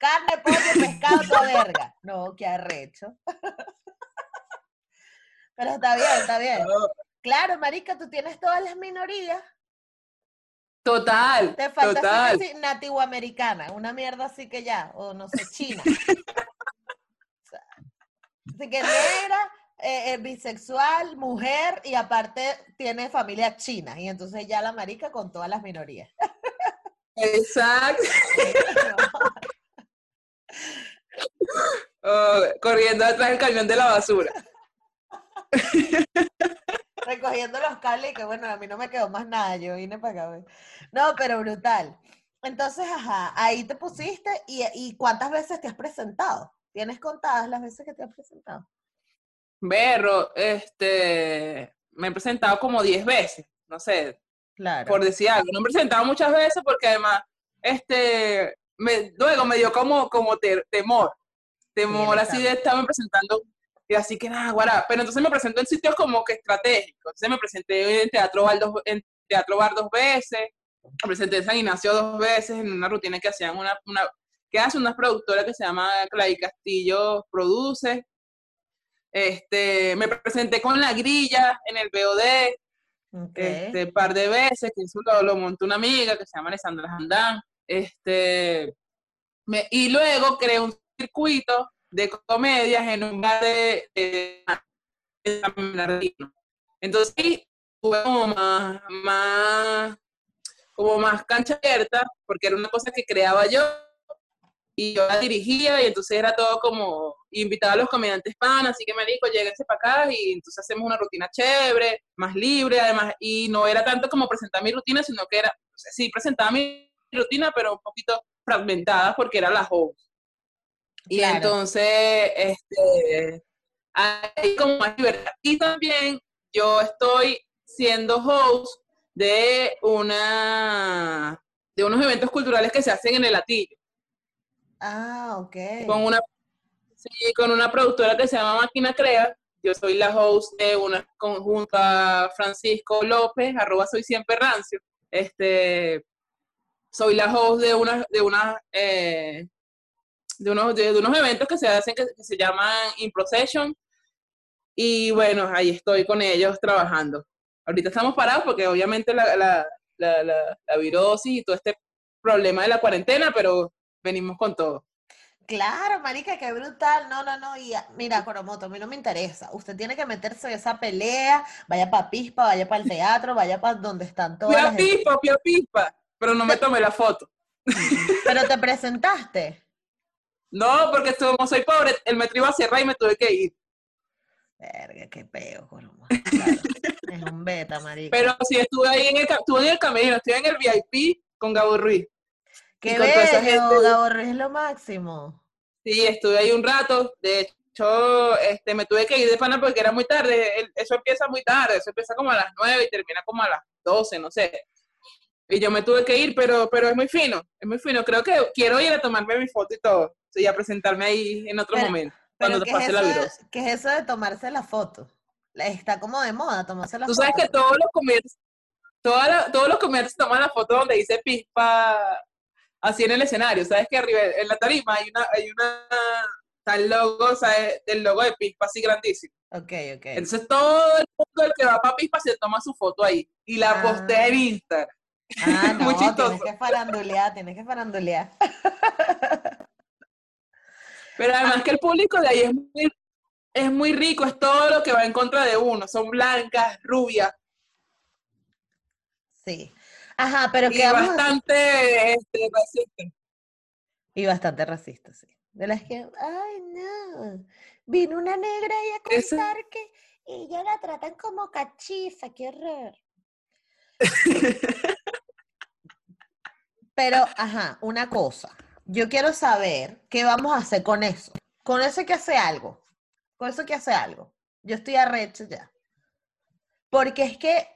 Carne, pollo, pescado, toda verga. No, qué arrecho. Pero está bien, está bien. Claro, marica, tú tienes todas las minorías Total. Te falta total. Así, nativo americana, una mierda así que ya, o no sé, china. así que negra, eh, eh, bisexual, mujer y aparte tiene familia china y entonces ya la marica con todas las minorías. Exacto. Oh, corriendo detrás del camión de la basura. Recogiendo los cables y que bueno, a mí no me quedó más nada, yo vine para acá. No, pero brutal. Entonces, ajá, ahí te pusiste y, y ¿cuántas veces te has presentado? ¿Tienes contadas las veces que te has presentado? Berro, este, me he presentado como 10 veces, no sé, Claro. por decir algo. No me he presentado muchas veces porque además, este, me, luego me dio como, como te- temor, temor así de estarme presentando, y así que nada, guará. Pero entonces me presento en sitios como que estratégicos. Entonces me presenté en Teatro Bar dos, en Teatro Bar dos veces, me presenté en San Ignacio dos veces en una rutina que hacían una, una que hace una productora que se llama Clay Castillo Produce. Este, me presenté con La Grilla en el BOD, Ok. este par de veces, que eso lo, lo montó una amiga que se llama Alessandra Jandán. Este, me- y luego creé un circuito de comedias en un bar de, de, de. Entonces ahí tuve como más, más, como más cancha abierta, porque era una cosa que creaba yo y yo la dirigía y entonces era todo como invitaba a los comediantes pan, así que me dijo, lléguense para acá y entonces hacemos una rutina chévere, más libre además, y no era tanto como presentar mi rutina, sino que era, o sí, presentaba mi rutina, pero un poquito fragmentada porque era la host. Y Claro. entonces, este, hay como más libertad. Y también yo estoy siendo host de una de unos eventos culturales que se hacen en el Latillo, Ah, ok. con una sí, con una productora que se llama Máquina Crea. Yo soy la host de una conjunto a Francisco López, arroba soy siempre rancio. Este, soy la host de una, de una, eh, de unos, de, de unos eventos que se hacen que, que se llaman In Procession. Y bueno, ahí estoy con ellos trabajando. Ahorita estamos parados porque obviamente la, la, la, la, la virosis y todo este problema de la cuarentena, pero venimos con todo. Claro, marica, qué brutal. No, no, no. Y mira, Coromoto, a mí no me interesa. Usted tiene que meterse en esa pelea. Vaya para Pispa, vaya para el teatro, vaya para donde están todas Pia las... pispa, pia pispa, pero no me tomé la foto. Pero te presentaste. No, porque como soy pobre, el metro iba a cerrar y me tuve que ir. Verga, qué peo. Claro. Es un beta, marica. Pero sí, estuve ahí en el, estuve en el camerino, estuve en el VIP con Gabo Ruiz. Qué bello. Gabo Ruiz es lo máximo. Sí, estuve ahí un rato. De hecho, este, me tuve que ir de pana porque era muy tarde. Eso empieza muy tarde, eso empieza como a las 9 y termina como a las 12, no sé. Y yo me tuve que ir, pero, pero es muy fino, es muy fino. Creo que quiero ir a tomarme mi foto y todo. Sí, a presentarme ahí en otro Pero- momento, Pero cuando ¿qué te es, pase la de, virosis. qué es eso de tomarse la foto? Está como de moda tomarse la Tú foto. sabes que todos los la- todos los comediantes toman la foto donde dice pispa así en el escenario. Sabes que arriba en la tarima hay una, hay una tal logo, ¿sabes? Del logo de pispa así grandísimo. Ok, ok. Entonces todo el mundo el que va para pispa se toma su foto ahí y la Ah. postea en Instagram. Ah, muy no, chistoso. que farandulear, tienes que farandulear. Pero además que el público de ahí es muy, es muy rico, es todo lo que va en contra de uno. Son blancas, rubias Sí. Ajá, pero y ¿qué vamos a hacer? bastante este, racistas. Y bastante racista, sí. De las que, ay, no, vino una negra ahí a Eso- contar que ella la tratan como cachifa, qué horror. Pero, ajá, una cosa. Yo quiero saber qué vamos a hacer con eso. Con eso hay que hacer algo. Con eso hay que hacer algo. Yo estoy arrecho ya. Porque es que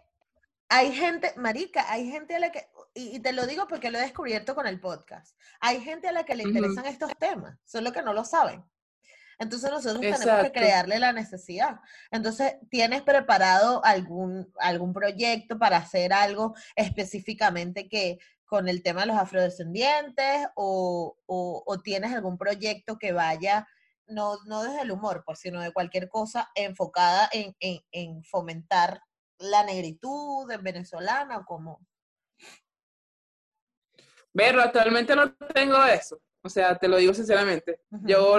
hay gente, marica, hay gente a la que, y, y te lo digo porque lo he descubierto con el podcast, hay gente a la que le interesan estos temas, solo que no lo saben. Entonces nosotros tenemos que crearle la necesidad. Entonces, ¿tienes preparado algún, algún proyecto para hacer algo específicamente que con el tema de los afrodescendientes o, o, o tienes algún proyecto que vaya, no, no desde el humor, pues, sino de cualquier cosa enfocada en, en, en fomentar la negritud en venezolana o como? Berro, actualmente no tengo eso. O sea, te lo digo sinceramente. Yo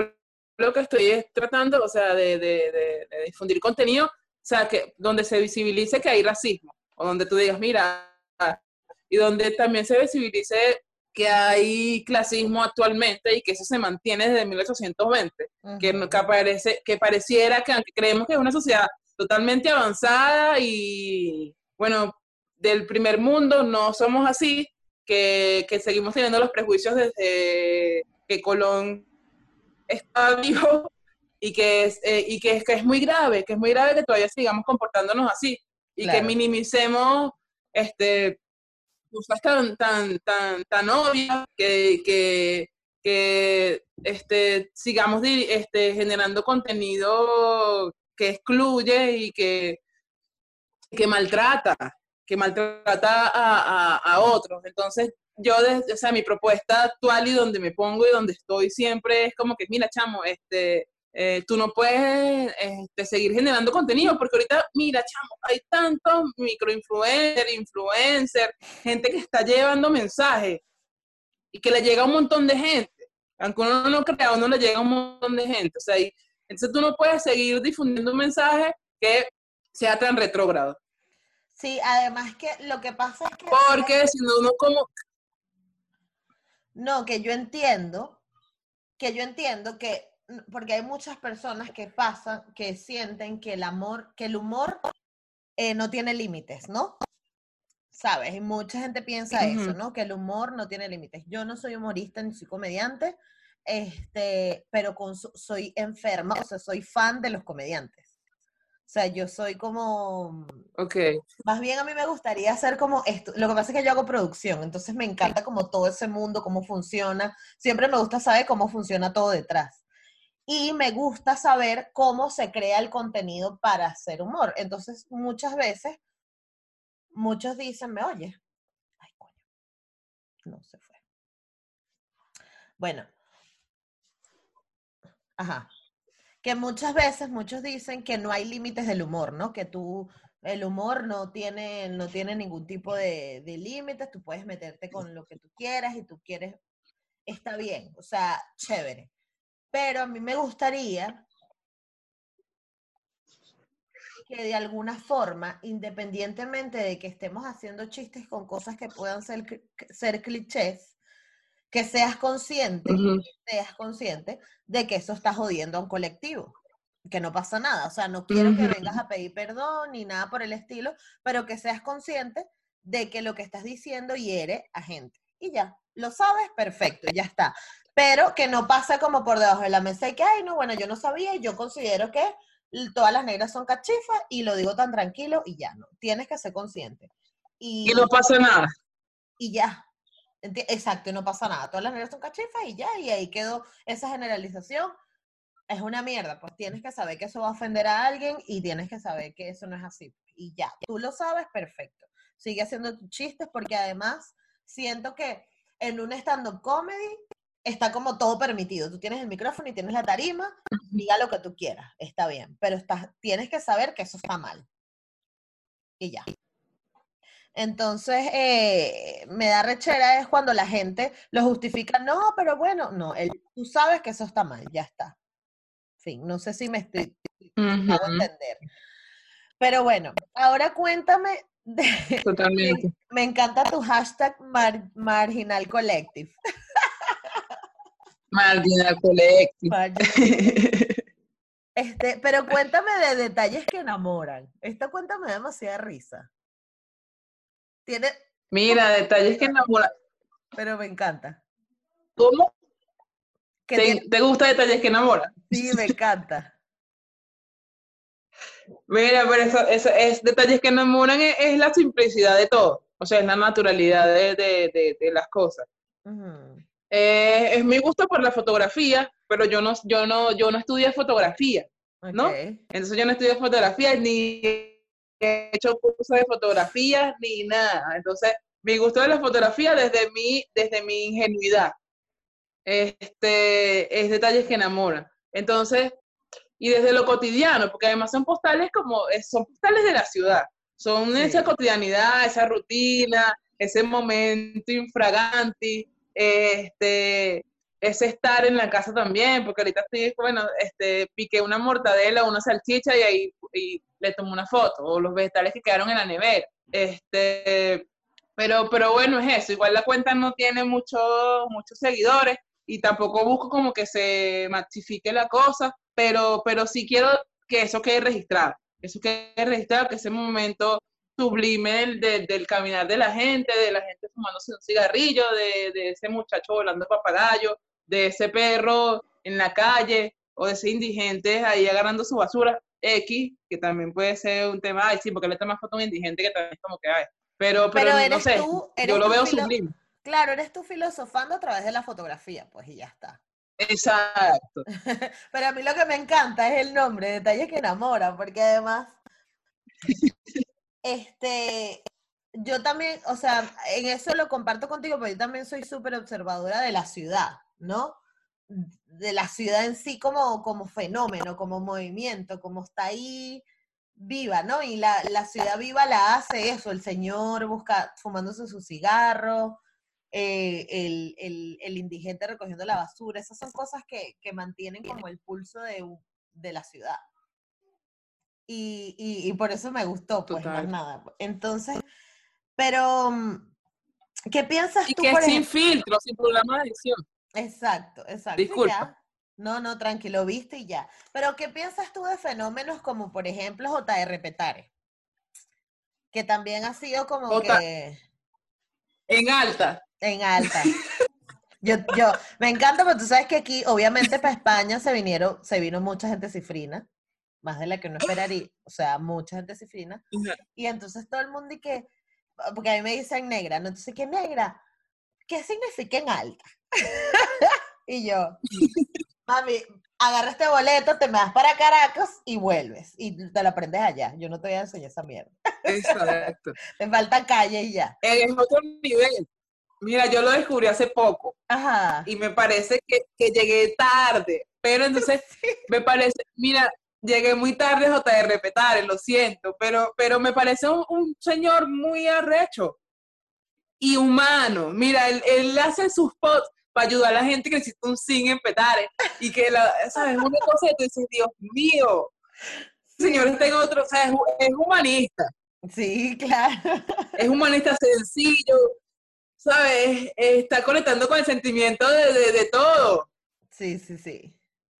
lo que estoy es tratando, o sea, de, de- de- de difundir contenido, o sea, que donde se visibilice que hay racismo, o donde tú digas, mira, y donde también se visibilice que hay clasismo actualmente y que eso se mantiene desde 1820, que, que, aparece, que pareciera que aunque creemos que es una sociedad totalmente avanzada y, bueno, del primer mundo, no somos así, que, que seguimos teniendo los prejuicios desde que Colón está vivo y que es, eh, y que es, que es muy grave, que es muy grave que todavía sigamos comportándonos así y que minimicemos este, cosas tan, tan, tan, tan obvias que, que, que este, sigamos este, generando contenido que excluye y que, que maltrata, que maltrata a, a, a otros. Entonces, yo, o sea, mi propuesta actual y donde me pongo y donde estoy siempre es como que, mira, chamo, este, eh, tú no puedes este, seguir generando contenido, porque ahorita, mira, chamo, hay tantos microinfluencers, influencers, gente que está llevando mensajes y que le llega a un montón de gente. Aunque uno no crea, uno le llega a un montón de gente. O sea, entonces tú no puedes seguir difundiendo un mensaje que sea tan retrógrado. Sí, además que lo que pasa es que... Porque si no, uno como... No, que yo entiendo, que yo entiendo que porque hay muchas personas que pasan, que sienten que el amor, que el humor eh, no tiene límites, ¿no? ¿Sabes? Y mucha gente piensa eso, ¿no? Que el humor no tiene límites. Yo no soy humorista ni soy comediante, este, pero con, soy enferma, o sea, soy fan de los comediantes. O sea, yo soy como... Ok. Más bien a mí me gustaría hacer como esto. Lo que pasa es que yo hago producción, entonces me encanta como todo ese mundo, cómo funciona. Siempre me gusta saber cómo funciona todo detrás y me gusta saber cómo se crea el contenido para hacer humor. Entonces, muchas veces, muchos dicen, me oye, ay, coño, no se fue. Bueno, ajá, que muchas veces muchos dicen que no hay límites del humor, ¿no? Que tú, el humor no tiene, no tiene ningún tipo de, de límites, tú puedes meterte con lo que tú quieras y tú quieres, está bien, o sea, chévere pero a mí me gustaría que de alguna forma, independientemente de que estemos haciendo chistes con cosas que puedan ser, ser clichés, que seas consciente, seas consciente de que eso está jodiendo a un colectivo, que no pasa nada. O sea, no quiero que vengas a pedir perdón ni nada por el estilo, pero que seas consciente de que lo que estás diciendo hiere a gente. Y ya, lo sabes, perfecto, ya está pero que no pasa como por debajo de la mesa y que, ay, no, bueno, yo no sabía y yo considero que todas las negras son cachifas y lo digo tan tranquilo y ya, no, tienes que ser consciente. Y, no pasa nada. Y ya, exacto, y no pasa nada, todas las negras son cachifas y ya, y ahí quedó esa generalización. Es una mierda, pues tienes que saber que eso va a ofender a alguien y tienes que saber que eso no es así. Y ya, tú lo sabes, perfecto. Sigue haciendo tus chistes porque además siento que en un stand-up comedy está como todo permitido. Tú tienes el micrófono y tienes la tarima, diga lo que tú quieras, está bien, pero estás, tienes que saber que eso está mal. Y ya. Entonces, eh, me da rechera es cuando la gente lo justifica, no, pero bueno, no, tú sabes que eso está mal, ya está. Fin, no sé si me estoy uh entender. Pero bueno, ahora cuéntame. Totalmente. Me, encanta tu hashtag Marginal Collective. Marginal Collective. Este, pero cuéntame de detalles que enamoran. Esta cuéntame demasiada risa. Tiene. Mira, detalles que enamoran. Pero me encanta. ¿Cómo? ¿Te, ¿Te, gusta detalles que enamoran? Sí, me encanta. Mira, pero eso, eso es detalles que enamoran es, la simplicidad de todo. O sea, es la naturalidad de, de, de, las cosas. Eh, es mi gusto por la fotografía, pero yo no, yo no, yo no estudié fotografía, ¿no? Entonces yo no estudié fotografía, ni he hecho cursos de fotografía, ni nada. Entonces, mi gusto de la fotografía desde mi, desde mi ingenuidad. Este, es detalles que enamoran. Entonces, y desde lo cotidiano, porque además son postales como, son postales de la ciudad. Son esa cotidianidad, esa rutina, ese momento infraganti, este, es estar en la casa también, porque ahorita estoy, bueno, este, piqué una mortadela una salchicha y ahí y le tomo una foto, o los vegetales que quedaron en la nevera. Este, Pero, pero bueno, es eso. Igual la cuenta no tiene mucho, muchos seguidores y tampoco busco como que se maxifique la cosa, pero, pero sí quiero que eso quede registrado. Eso quede registrado, que ese momento sublime del, del, caminar de la gente, de la gente fumándose un cigarrillo, de, de ese muchacho volando papagayo, de ese perro en la calle o de ese indigente ahí agarrando su basura X, que también puede ser un tema, ay, sí, porque le toma foto a un indigente que también es como que hay. Pero, pero, no sé, yo lo veo sublime. Claro, eres tú filosofando a través de la fotografía, pues, y ya está. Exacto. pero a mí lo que me encanta es el nombre, detalles que enamoran, porque además, este, yo también, o sea, en eso lo comparto contigo, pero yo también soy súper observadora de la ciudad, ¿no? De la ciudad en sí como, como fenómeno, como movimiento, como está ahí viva, ¿no? Y la, la, ciudad viva la hace eso, el señor busca fumándose su cigarro, eh, el, el, el, indigente recogiendo la basura, esas son cosas que, que mantienen como el pulso de, de la ciudad. Y, y, y, por eso me gustó, pues más nada. Entonces, pero, mm, ¿qué piensas y tú? Que sin filtro, sin programa de edición. Exacto, exacto. Disculpa. No, no, tranquilo, viste y ya. Pero, ¿qué piensas tú de fenómenos como, por ejemplo, J.R. Petare? Que también ha sido como J que... En alta. En alta. Yo, yo, me encanta, pero tú sabes que aquí, obviamente, para España se vinieron, se vino mucha gente cifrina, más de la que uno esperaría, o sea, mucha gente cifrina. Y entonces todo el mundo y que, porque a mí me dicen negra, ¿no? Entonces, ¿qué negra? ¿Qué significa en alta? y yo, mami, agarra este boleto, te me vas para Caracas y vuelves. Y te lo aprendes allá. Yo no te voy a enseñar esa mierda. Exacto. te falta calle y ya. Es otro nivel. Mira, yo lo descubrí hace poco. Ajá. Y me parece que, que llegué tarde. Pero entonces, sí. me parece, mira, llegué muy tarde a JR Petare, lo siento, pero, pero me parece un, un señor muy arrecho y humano. Mira, él, él hace sus posts para ayudar a la gente que necesita un zinc en Petare. Y que, la, ¿sabes? Una cosa que tú dices, Dios mío, señor está en otro, o sea, es, es humanista. Sí, claro. Es humanista sencillo, ¿sabes? Está conectando con el sentimiento de, de, de todo. Sí, sí, sí.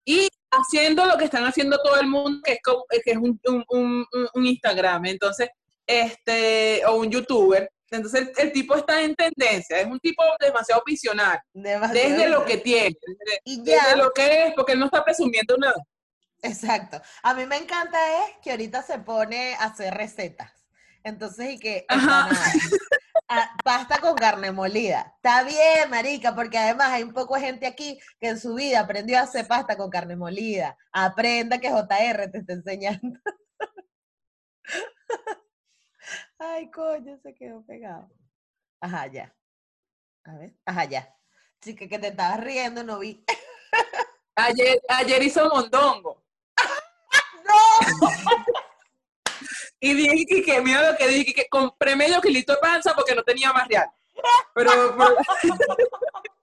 Y haciendo lo que están haciendo todo el mundo, que es, como, que es un, un, un, un, Instagram, entonces, este, o un youtuber. Entonces, el, el, tipo está en tendencia, es un tipo demasiado visionario, demasiado desde lo que tiene, desde, y ya. desde lo que es, porque él no está presumiendo nada. Exacto. A mí me encanta es que ahorita se pone a hacer recetas. Entonces, y que Ajá. A, pasta con carne molida. Está bien, marica, porque además hay un poco de gente aquí que en su vida aprendió a hacer pasta con carne molida. Aprenda que JR te está enseñando. Ay, coño, se quedó pegado. Ajá, ya. A ver, ajá, ya. Chica, que te estabas riendo, no vi. Ayer, ayer hizo mondongo. ¡No! y dije que, mira lo que dije, que compré medio kilito de panza porque no tenía más real. Pero,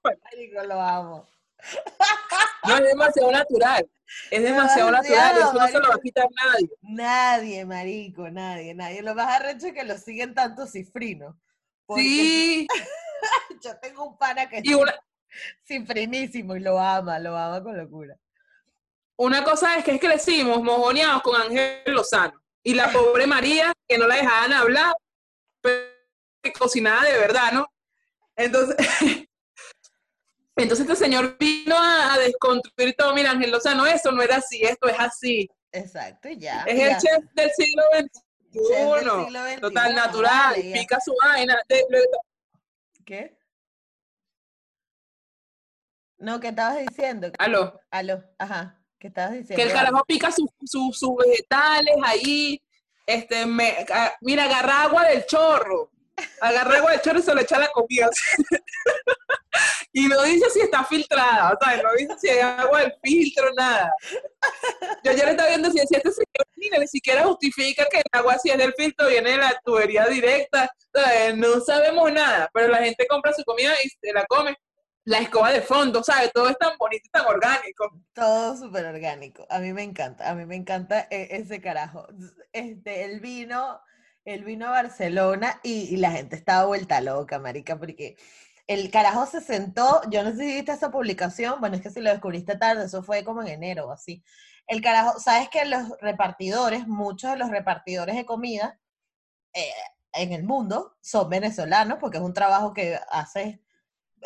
pero... Marico, lo amo. No, es demasiado natural. Es demasiado, demasiado natural. Eso no se lo va a quitar nadie. Nadie, marico, nadie, nadie. Lo más arrecho es que lo siguen tanto cifrinos. Sí. yo tengo un pana que es y una... cifrinísimo y lo ama, lo ama con locura. Una cosa es que es decimos mojoneados con Ángel Lozano. Y la pobre María, que no la dejaban hablar, pero que cocinaba de verdad, ¿no? Entonces, entonces este señor vino a, a, desconstruir todo. Mira, Ángel Lozano, eso no era así, esto es así. Exacto, ya. Es ya. el chef del siglo XXI. Siglo. Total, natural, Vale, pica su vaina. De, de, ¿Qué? No, ¿qué estabas diciendo? Aló. Aló, ajá. Que el carajo pica sus su, vegetales ahí. Este, me, mira, agarra agua del chorro. Agarra agua del chorro y se lo echa la comida. y no dice si está filtrada, o sea, no dice si hay agua del filtro, nada. Yo ayer estaba viendo si este señor, mira, ni siquiera justifica que el agua si es del filtro viene de la tubería directa. O no sabemos nada, pero la gente compra su comida y se la come la escoba de fondo, ¿sabes? Todo es tan bonito y tan orgánico. Todo súper orgánico. A mí me encanta, a mí me encanta ese carajo. Este, el vino, él vino a Barcelona y, la gente estaba vuelta loca, marica, porque el carajo se sentó, yo no sé si viste esa publicación, bueno, es que si lo descubriste tarde, eso fue como en enero o así. El carajo, sabes que los repartidores, muchos de los repartidores de comida eh, en el mundo son venezolanos, porque es un trabajo que hace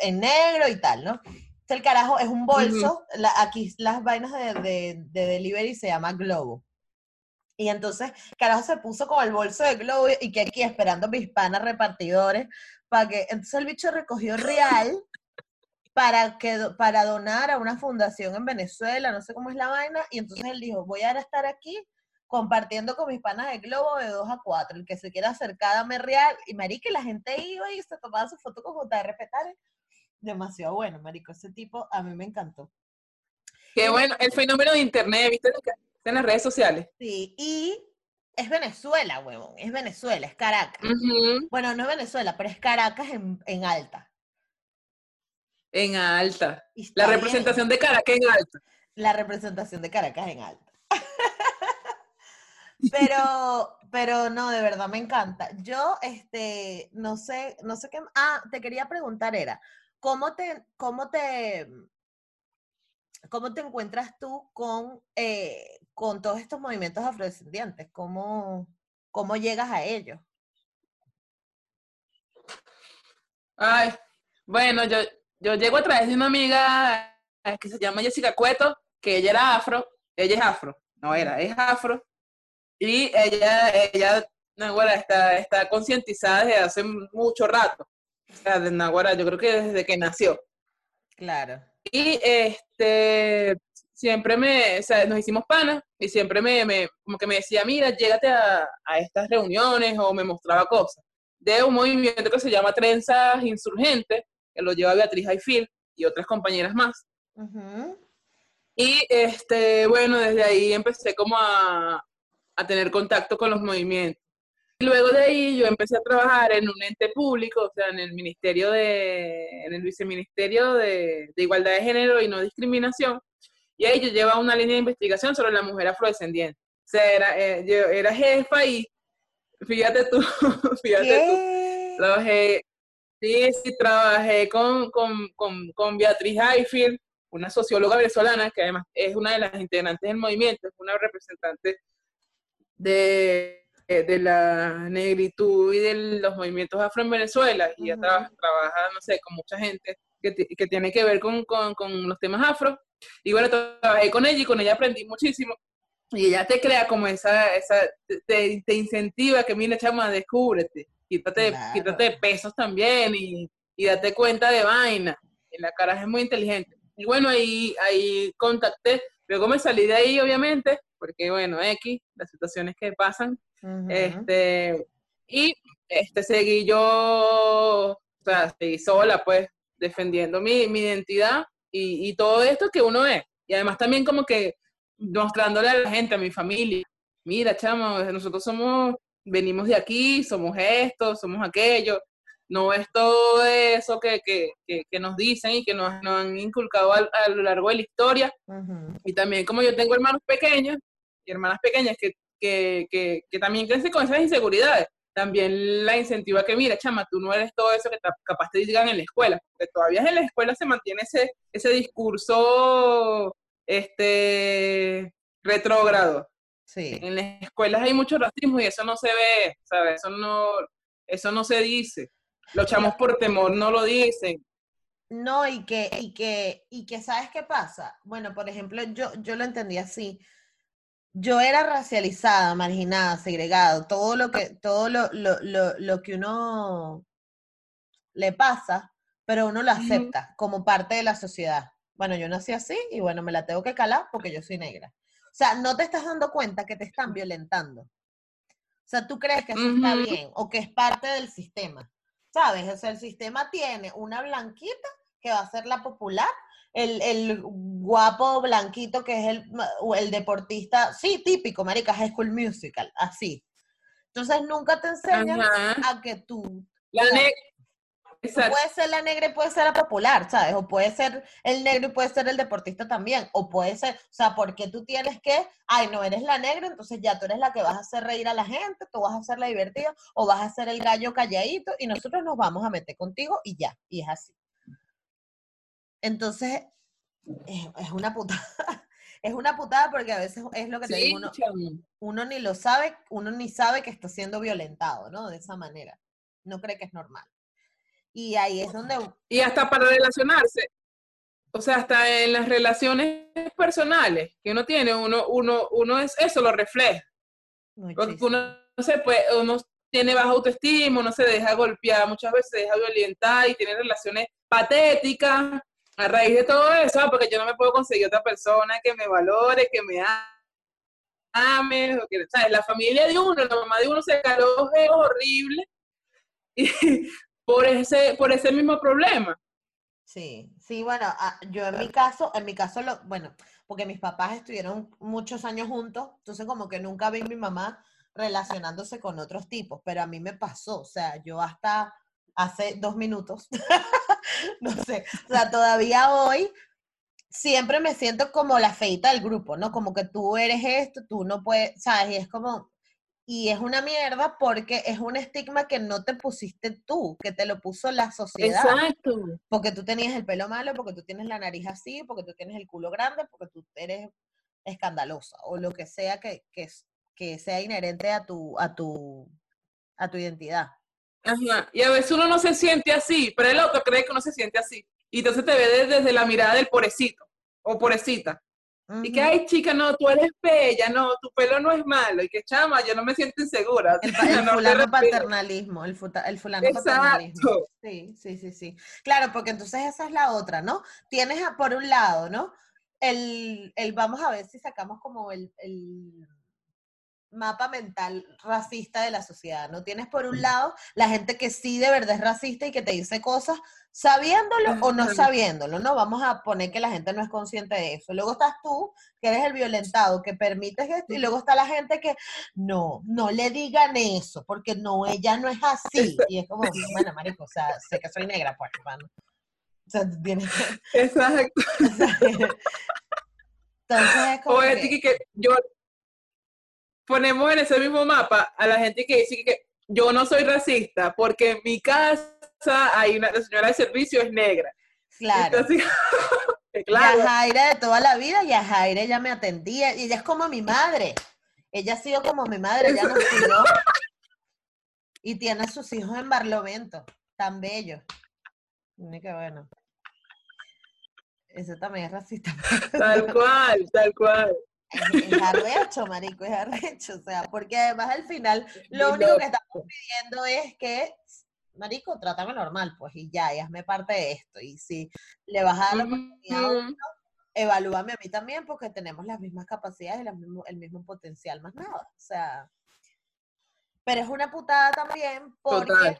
en negro y tal, ¿no? el carajo es un bolso, aquí las vainas de, de, de delivery se llama Globo. Y entonces, carajo se puso con el bolso de Globo y que aquí esperando mis panas repartidores para que. Entonces el bicho recogió real para, que, para donar a una fundación en Venezuela, no sé cómo es la vaina. Y entonces él dijo: Voy a estar aquí compartiendo con mis panas de Globo de 2 a 4. El que se quiera acercar, dame real. Y marica, la gente iba y se tomaba su foto con JR Petare. Demasiado bueno, marico. Ese tipo a mí me encantó. Qué bueno, el fenómeno de internet, ¿viste? en las redes sociales. Sí, y es Venezuela, huevón, es Venezuela, es Caracas. Bueno, no es Venezuela, pero es Caracas en, alta. En alta. La representación de Caracas en alta. La representación de Caracas en alta. pero, pero no, de verdad me encanta. Yo, este, no sé, no sé qué. Ah, te quería preguntar, era, ¿cómo te, cómo te, cómo te encuentras tú con, eh, con todos estos movimientos afrodescendientes? ¿Cómo, cómo llegas a ellos? Ay, bueno, yo, yo llego a través de una amiga eh, que se llama Jessica Cueto, que ella era afro, ella es afro, no era, es afro, y ella, ella, Nahuara, está, está concientizada desde hace mucho rato, o sea, de Nahuara, yo creo que desde que nació. Claro. Y este, siempre me, o sea, nos hicimos panas y siempre me, me, como que me decía, mira, llégate a, a, estas reuniones o me mostraba cosas de un movimiento que se llama Trenzas Insurgentes, que lo lleva Beatriz Hayfield y otras compañeras más. Y este, bueno, desde ahí empecé como a, a tener contacto con los movimientos. Luego de ahí yo empecé a trabajar en un ente público, o sea, en el Ministerio de, en el Viceministerio de, de Igualdad de Género y No Discriminación, y ahí yo llevaba una línea de investigación sobre la mujer afrodescendiente. O sea, era, eh, yo era jefa y fíjate tú, fíjate tú, trabajé, sí, sí, trabajé con, con, con, con Beatriz Hayfield, una socióloga venezolana que además es una de las integrantes del movimiento, es una representante de, de la negritud y de los movimientos afro en Venezuela, y ella trabaja, trabaja, no sé, con mucha gente que, que tiene que ver con, con, con los temas afro, y bueno, trabajé con ella y con ella aprendí muchísimo. Y ella te crea como esa, esa te, te incentiva que mira, chama, descúbrete, quítate, quítate pesos también y, y, date cuenta de vaina. Y la cara es muy inteligente. Y bueno, ahí, ahí contacté, luego me salí de ahí, obviamente, porque bueno, X, las situaciones que pasan. Este, y este, seguí yo, o sea, seguí sola, pues, defendiendo mi, mi identidad y, todo esto que uno es. Y además también como que mostrándole a la gente, a mi familia, mira, chamo, nosotros somos, venimos de aquí, somos esto, somos aquello, no es todo eso que, que, que, nos dicen y que nos, han inculcado a, lo largo de la historia. Y también como yo tengo hermanos pequeños y hermanas pequeñas que, que, también crecen con esas inseguridades, también la incentiva que, mira, chama, tú no eres todo eso que capaz te digan en la escuela, porque todavía en la escuela se mantiene ese, ese discurso este, retrógrado. Sí. En las escuelas hay mucho racismo y eso no se ve, ¿sabes? Eso no, eso no se dice. Los chamos por temor no lo dicen. No, y que, y que, y que, ¿sabes qué pasa? Bueno, por ejemplo, yo, yo lo entendí así yo era racializada, marginada, segregado, todo lo que, todo lo, lo, lo, que uno le pasa, pero uno lo acepta como parte de la sociedad. Bueno, yo nací así y bueno, me la tengo que calar porque yo soy negra. O sea, no te estás dando cuenta que te están violentando. O sea, tú crees que eso está bien o que es parte del sistema. ¿Sabes? O sea, el sistema tiene una blanquita que va a ser la popular el, guapo blanquito que es el, el deportista, sí, típico, marica, High School Musical, así. Entonces nunca te enseñan a que tú... La, puede ser la negra y puede ser la popular, ¿sabes? O puede ser el negro y puede ser el deportista también. O puede ser, o sea, porque tú tienes que, ay, no eres la negra, entonces ya tú eres la que vas a hacer reír a la gente, tú vas a ser la divertida, o vas a ser el gallo calladito, y nosotros nos vamos a meter contigo y ya, y es así. Entonces, es, una putada. es una putada porque a veces es lo que te digo, uno, uno ni lo sabe, uno ni sabe que está siendo violentado, ¿no? De esa manera. No cree que es normal. Y ahí es donde... Y hasta para relacionarse, o sea, hasta en las relaciones personales que uno tiene, uno, uno, uno es eso, lo refleja. Porque uno, no se puede, uno tiene baja autoestima, uno se deja golpear, muchas veces se deja violentar y tiene relaciones patéticas a raíz de todo eso, porque yo no me puedo conseguir otra persona que me valore, que me ame, o que, ¿sabes? La familia de uno, la mamá de uno se caló horrible y, por ese, por ese mismo problema. Sí, sí, bueno, ah, yo en mi caso, en mi caso, lo, bueno, porque mis papás estuvieron muchos años juntos, entonces como que nunca vi a mi mamá relacionándose con otros tipos, pero a mí me pasó, o sea, yo hasta hace dos minutos, no sé, o sea, todavía hoy siempre me siento como la feita del grupo, ¿no? Como que tú eres esto, tú no puedes, ¿sabes? Y es como, y es una mierda porque es un estigma que no te pusiste tú, que te lo puso la sociedad. Exacto. Porque tú tenías el pelo malo, porque tú tienes la nariz así, porque tú tienes el culo grande, porque tú eres escandalosa o lo que sea que, que, que sea inherente a tu, a tu, a tu identidad. Ajá. Y a veces uno no se siente así, pero el otro cree que uno se siente así. Y entonces te ve desde, la mirada del pobrecito o pobrecita. Y que, ay, chica, no, tú eres bella, no, tu pelo no es malo. Y que, chama, yo no me siento insegura. El, fulano paternalismo, el, el fulano paternalismo. Sí, sí, sí, sí. Claro, porque entonces esa es la otra, ¿no? Tienes por un lado, ¿no? El, el vamos a ver si sacamos como el mapa mental racista de la sociedad. No tienes por un lado la gente que sí de verdad es racista y que te dice cosas sabiéndolo o no sabiéndolo, ¿no? Vamos a poner que la gente no es consciente de eso. Luego estás tú, que eres el violentado, que permites esto, y luego está la gente que no, no le digan eso, porque no, ella no es así. Y es como, bueno, marico, o sea, sé que soy negra, pues, hermano. O sea, tienes que... Exacto. Entonces es como que yo ponemos en ese mismo mapa a la gente que dice que yo no soy racista porque en mi casa hay una la señora de servicio es negra. Claro. claro. Y a Jaire de toda la vida y a Jaire ella me atendía y ella es como mi madre. Ella ha sido como mi madre, ella nos cuidó. y tiene a sus hijos en Barlovento, tan bellos. Ni que bueno. Eso también es racista. Tal cual, tal cual. Es, arrecho, marico, es arrecho. O sea, porque además al final lo único que estamos pidiendo es que, marico, trátame normal, pues, y ya, y hazme parte de esto. Y si le vas a dar la oportunidad a uno, evalúame a mí también, porque tenemos las mismas capacidades y el mismo potencial, más nada. O sea, pero es una putada también porque,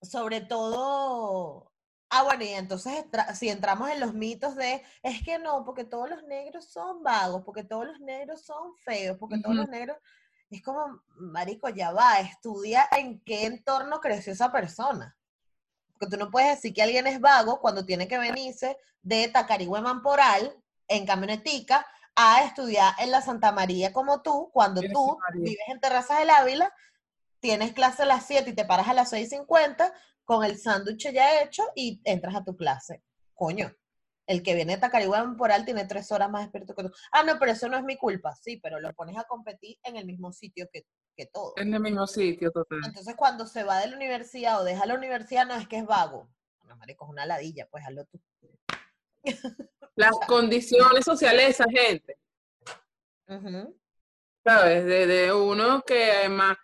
sobre todo, Ah, bueno, y entonces si entramos en los mitos de, es que no, porque todos los negros son vagos, porque todos los negros son feos, porque todos los negros, es como, marico, ya va, estudia en qué entorno creció esa persona. Porque tú no puedes decir que alguien es vago cuando tiene que venirse de Tacarigüe Mamporal en camionetica a estudiar en la Santa María como tú, cuando tú vives en Terrazas del Ávila, tienes clase a las 7 y te paras a las 6.50, con el sándwich ya hecho y entras a tu clase. Coño, el que viene de Tacarigua Temporal tiene tres horas más despierto que tú. Ah, no, pero eso no es mi culpa. Sí, pero lo pones a competir en el mismo sitio que, que todo. En el mismo sitio, total. Entonces, cuando se va de la universidad o deja la universidad, no es que es vago. No, marico, es una ladilla, pues hazlo tú. Las condiciones sociales de esa gente. ¿Sabes? De, de, uno que además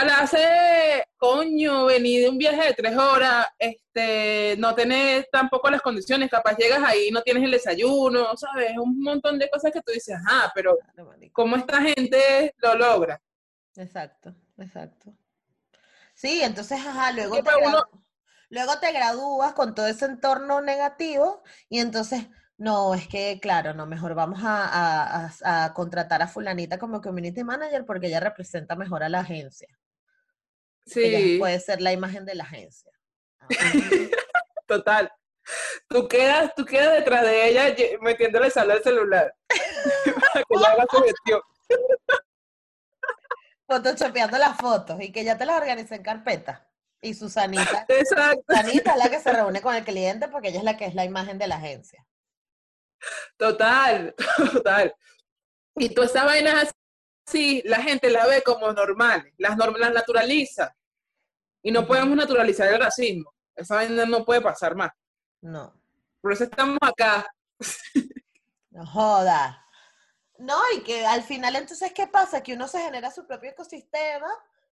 hace, coño, venir de un viaje de tres horas, este, no tenés tampoco las condiciones, capaz llegas ahí no tienes el desayuno, ¿sabes? Un montón de cosas que tú dices, ah, pero ¿cómo esta gente lo logra? Exacto, exacto. Sí, entonces, ajá, luego te, luego te gradúas con todo ese entorno negativo y entonces, no, es que, claro, no, mejor vamos a, a contratar a fulanita como community manager porque ella representa mejor a la agencia. Sí. puede ser la imagen de la agencia. Total. Tú quedas, tú quedas detrás de ella metiéndole sal al celular. para que ella haga su gestión. Photoshopeando las fotos y que ya te las organice en carpeta. Y Susanita. Exacto. Susanita es la que se reúne con el cliente porque ella es la que es la imagen de la agencia. Total, total. Y tú esa vaina así, la gente la ve como normal, las, las naturaliza. Y no podemos naturalizar el racismo. Esa vaina no puede pasar más. No. Por eso estamos acá. No joda. No, y que al final entonces, ¿qué pasa? Que uno se genera su propio ecosistema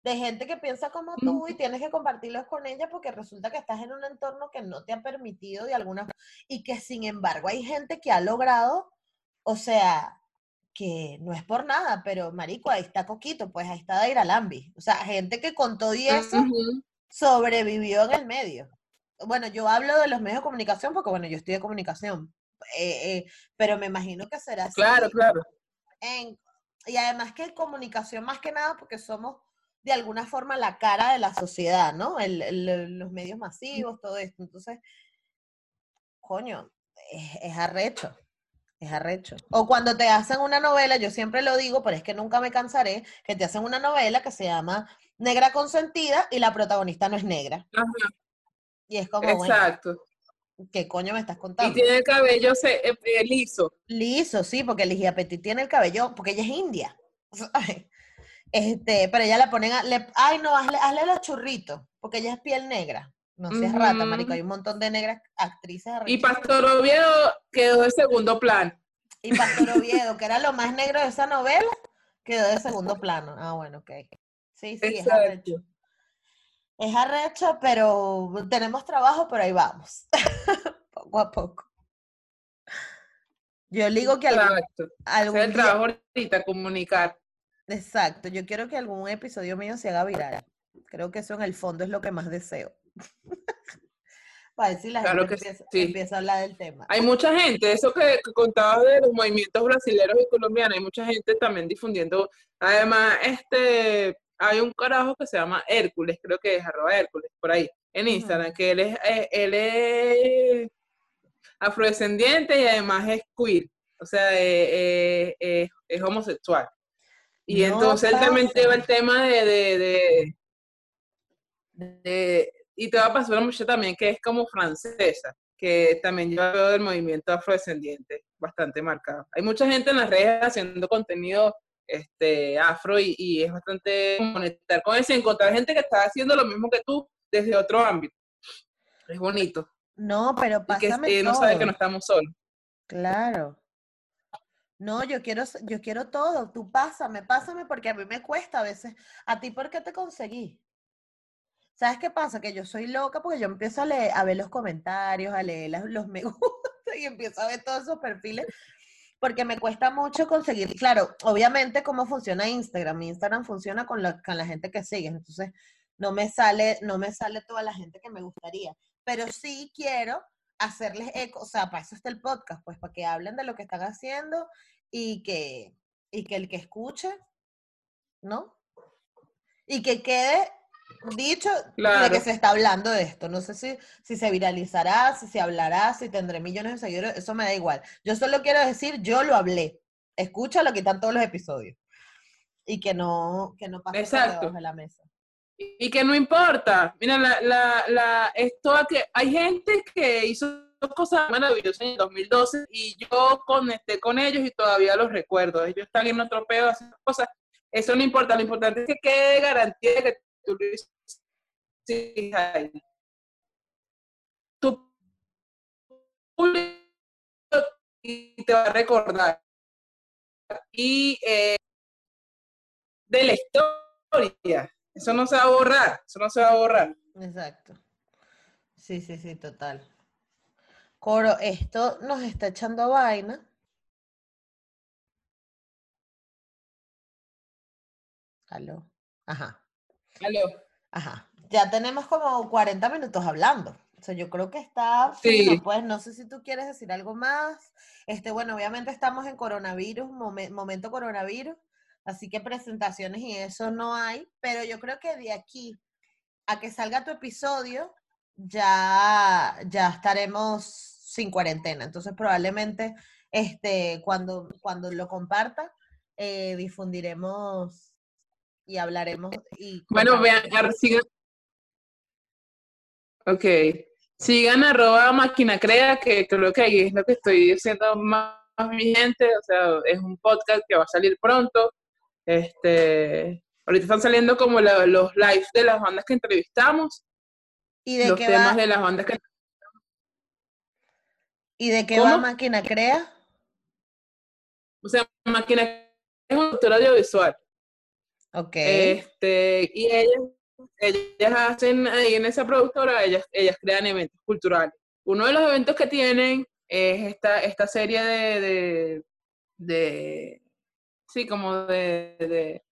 de gente que piensa como tú y tienes que compartirlos con ella porque resulta que estás en un entorno que no te ha permitido de alguna forma y que sin embargo hay gente que ha logrado, o sea, que no es por nada, pero marico, ahí está Coquito, pues ahí está Daira Lambi, o sea, gente que con todo y eso sobrevivió en el medio. Bueno, yo hablo de los medios de comunicación porque, bueno, yo estoy de comunicación, eh, eh, pero me imagino que será así. Claro, claro. y además que comunicación más que nada porque somos de alguna forma la cara de la sociedad, ¿no? los medios masivos, todo esto. Entonces, coño, es, arrecho, es arrecho. O cuando te hacen una novela, yo siempre lo digo, pero es que nunca me cansaré, que te hacen una novela que se llama Negra Consentida y la protagonista no es negra. Y es como, Exacto. ¿qué coño me estás contando? Y tiene el cabello eh, eh, liso. Liso, sí, porque Ligia Petit tiene el cabello, porque ella es india. Este, pero ella le ponen, a, le, ay no, hazle, hazle, los churritos, porque ella es piel negra. No seas rata, marico, hay un montón de negras actrices. Y Pastor Oviedo quedó de segundo plano. Y Pastor Oviedo, que era lo más negro de esa novela, quedó de segundo plano. Ah, bueno, ok. Sí, sí, es arrecho. Es arrecho, pero tenemos trabajo, pero ahí vamos. poco a poco. Yo digo que algún, algún el trabajo ahorita, comunicar. Exacto, yo quiero que algún episodio mío se haga viral. Creo que eso en el fondo es lo que más deseo. Para decir la gente empieza, a hablar del tema. Hay mucha gente, eso que, contabas de los movimientos brasileños y colombianos, hay mucha gente también difundiendo. Además, este, hay un carajo que se llama Hércules, creo que es arroba Hércules, por ahí, en Instagram, que él es, eh, él es afrodescendiente y además es queer, o sea, eh, eh, es homosexual. Y entonces él también lleva el tema de, de, y te va a pasar una muchacha también que es como francesa, que también lleva del movimiento afrodescendiente bastante marcado. Hay mucha gente en las redes haciendo contenido este, afro y, es bastante conectar con eso y encontrar gente que está haciendo lo mismo que tú desde otro ámbito. Es bonito. No, pero pásame y que no sabe que no estamos solos. Claro. No, yo quiero, yo quiero todo. Tú pásame, pásame porque a mí me cuesta a veces. ¿A ti por qué te conseguí? ¿Sabes qué pasa? Que yo soy loca porque yo empiezo a, leer, a ver los comentarios, a leer los me gusta y empiezo a ver todos esos perfiles porque me cuesta mucho conseguir. Claro, obviamente cómo funciona Instagram. Instagram funciona con la, con la gente que sigues, entonces no me sale, no me sale toda la gente que me gustaría. Pero sí quiero hacerles eco, o sea, para eso está el podcast, pues para que hablen de lo que están haciendo y que, y que el que escuche, ¿no? Y que quede dicho de que se está hablando de esto. No sé si, si se viralizará, si se hablará, si tendré millones de seguidores, eso me da igual. Yo solo quiero decir, yo lo hablé. Escúchalo, quitan todos los episodios. Y que no, que no pase por de la mesa y que no importa. Mira, la, la, la, esto que hay gente que hizo cosas maravillosas en el 2012 y yo conecté con ellos y todavía los recuerdo. Ellos están en otro pedo haciendo cosas. Eso no importa, lo importante es que quede garantía de que tú lo hiciste. Tu y te va a recordar. Y eh, de la historia eso no se va a borrar, eso no se va a borrar. Exacto. Sí, sí, sí, total. Coro, esto nos está echando vaina. Aló. Ajá. Aló. Ajá. Ya tenemos como 40 minutos hablando. O sea, yo creo que está sí. pues no sé si tú quieres decir algo más. Este, bueno, obviamente estamos en coronavirus, momento coronavirus. Así que presentaciones y eso no hay, pero yo creo que de aquí a que salga tu episodio, ya, ya estaremos sin cuarentena. Entonces probablemente este, cuando, cuando lo comparta, eh, difundiremos y hablaremos. Y bueno, vean, sigan. Ok. Sigan arroba máquina crea, que creo que ahí es lo que estoy diciendo más, más vigente. O sea, es un podcast que va a salir pronto. Este, ahorita están saliendo como los lives de las bandas que entrevistamos. ¿Y de los qué temas va? de las bandas que ¿Y de qué ¿Cómo? va Máquina Crea? O sea, máquina es un autor audiovisual. Ok. Este, y ellas, ellas hacen ahí en esa productora, ellas, ellas crean eventos culturales. Uno de los eventos que tienen es esta, esta serie de, de, de sí, como de, de,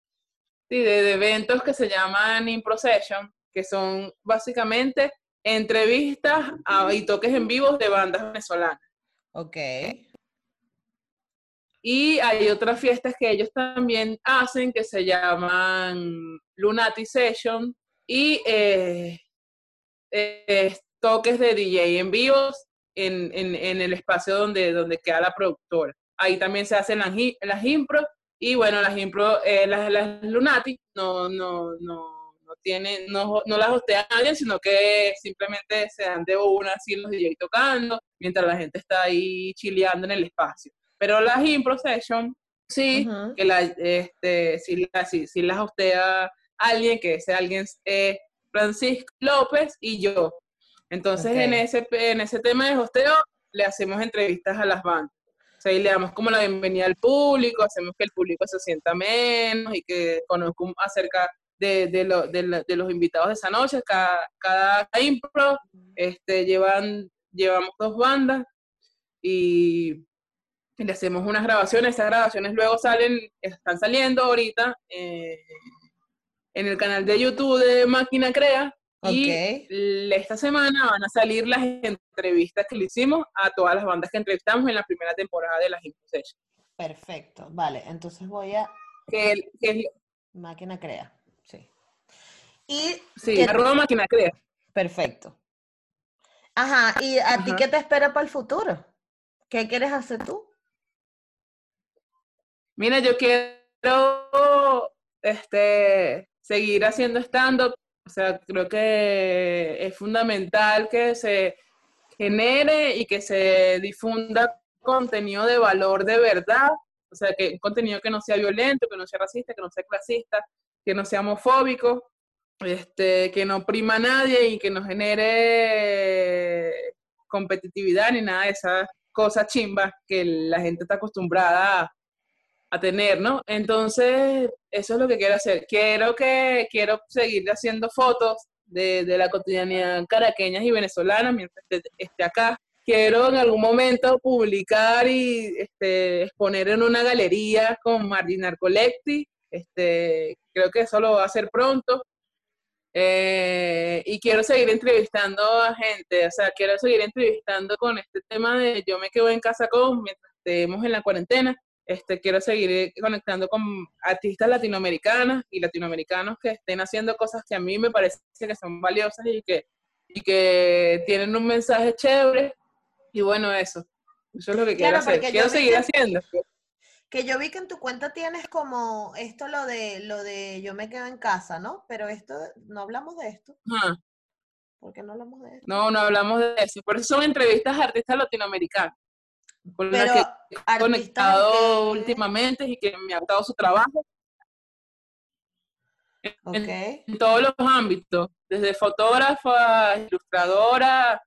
sí, de, de eventos que se llaman Impro Session, que son básicamente entrevistas a- y toques en vivos de bandas venezolanas. ok. Y hay otras fiestas que ellos también hacen que se llaman Lunati Session y eh, toques de DJ en vivos en, en- el espacio donde, donde queda la productora. Ahí también se hacen las, las impro y bueno, las impro, eh, las, las Lunati no, no, no, no tienen, no, no las hostea nadie, sino que simplemente se dan de una así los DJ tocando, mientras la gente está ahí chileando en el espacio. Pero las impro session, sí, que la, este, sí, la- sí, sí las hostea alguien, que ese alguien es Francisco López y yo. Entonces, en, ese, en ese tema de hosteo, le hacemos entrevistas a las bandas. O sea, y le damos como la bienvenida al público, hacemos que el público se sienta menos y que conozca acerca de, de, lo- de la- de los invitados de esa noche. Cada, cada impro este, llevan, llevamos dos bandas y, y le hacemos unas grabaciones. Esas grabaciones luego salen, están saliendo ahorita eh, en el canal de YouTube de Máquina Crea. Y Ok. l- esta semana van a salir las entrevistas que le hicimos a todas las bandas que entrevistamos en la primera temporada de las Info Sessions. Perfecto. Vale, entonces voy a Que, el- que Máquina Crea. Sí. Y sí, ¿qué- arroba Máquina Crea. perfecto. Ajá, ¿y a ti qué te espera para el futuro? ¿Qué quieres hacer tú? Mira, yo quiero este, seguir haciendo stand-up. O sea, creo que es fundamental que se genere y que se difunda contenido de valor de verdad. O sea, que contenido que no sea violento, que no sea racista, que no sea clasista, que no sea homofóbico, este, que no prima a nadie y que no genere competitividad ni nada de esas cosas chimbas que la gente está acostumbrada a, tener, ¿no? Entonces, eso es lo que quiero hacer. Quiero que quiero seguir haciendo fotos de, de la cotidianidad caraqueñas y venezolanas mientras esté, acá. Quiero en algún momento publicar y este, exponer en una galería con Marginar Collecti. Este, creo que eso lo va a hacer pronto. Eh, y quiero seguir entrevistando a gente, o sea, quiero seguir entrevistando con este tema de yo me quedo en casa con mientras estemos en la cuarentena. Este, quiero seguir eh, conectando con artistas latinoamericanas y latinoamericanos que estén haciendo cosas que a mí me parece que son valiosas y que, y que tienen un mensaje chévere. Y bueno, eso. Eso es lo que quiero Claro, hacer. Quiero seguir que- haciendo. Que yo vi que en tu cuenta tienes como esto lo de lo de yo me quedo en casa, ¿no? Pero esto no hablamos de esto. Ajá. ¿Por qué no hablamos de esto? No, no hablamos de eso. Por eso son entrevistas a artistas latinoamericanos. Con Pero que he conectado que- últimamente y que me ha gustado su trabajo en, todos los ámbitos, desde fotógrafa, ilustradora,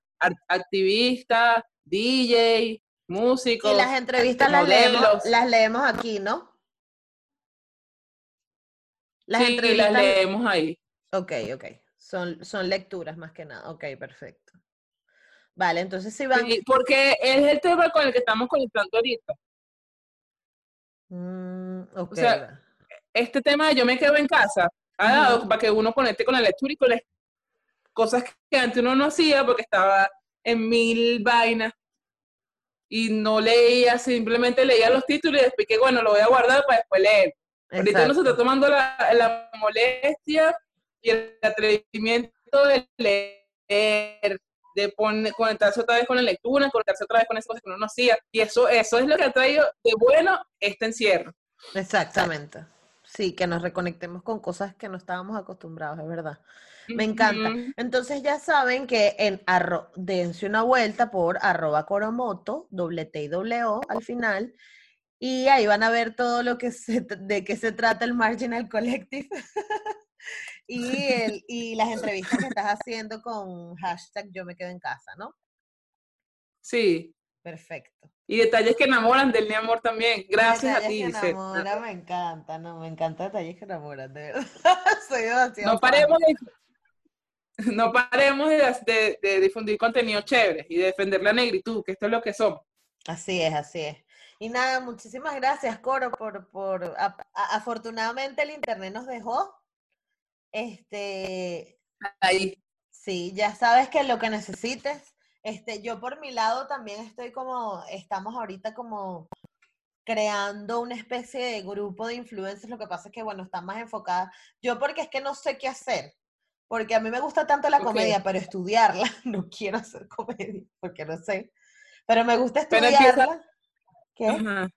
activista, DJ, músico. Y las entrevistas las leemos, las leemos aquí, ¿no? Las sí, entrevistas. las leemos ahí. Ok, ok. Son, son lecturas más que nada. Ok, perfecto. Vale, entonces si van. Sí, porque es el tema con el que estamos conectando ahorita. Mm, sea, este tema de yo me quedo en casa ha dado para que uno conecte con la lectura y con las cosas que antes uno no hacía porque estaba en mil vainas y no leía, simplemente leía los títulos y después que bueno, lo voy a guardar para después leer. Ahorita uno se está tomando la, la molestia y el atrevimiento de leer de poner, conectarse otra vez con la lectura, conectarse otra vez con esas cosas que uno no hacía. Y eso, eso es lo que ha traído de bueno este encierro. Exactamente. Sí, que nos reconectemos con cosas que no estábamos acostumbrados, es verdad. Me encanta. Entonces ya saben que en arro dense una vuelta por arroba coromoto, doble T y doble O al final, y ahí van a ver todo lo que se, de qué se trata el Marginal Collective. y, el, y las entrevistas que estás haciendo con hashtag yo me quedo en casa, ¿no? Sí. Perfecto. Y detalles que enamoran del mi amor también. Gracias a ti. Que enamora, me encanta, no, me encanta detalles que enamoran, de verdad. Soy demasiado. No paremos de, no paremos de, de, difundir contenido chévere y de defender la negritud, que esto es lo que somos. Así es, así es. Y nada, muchísimas gracias, Coro, por, por afortunadamente el internet nos dejó. Este. Ahí. Sí, ya sabes que lo que necesites este, yo por mi lado también estoy como, estamos ahorita como creando una especie de grupo de influencers, lo que pasa es que, bueno, están más enfocadas. Yo porque es que no sé qué hacer, porque a mí me gusta tanto la comedia, pero estudiarla, no quiero hacer comedia, porque no sé, pero me gusta estudiarla. ¿Qué?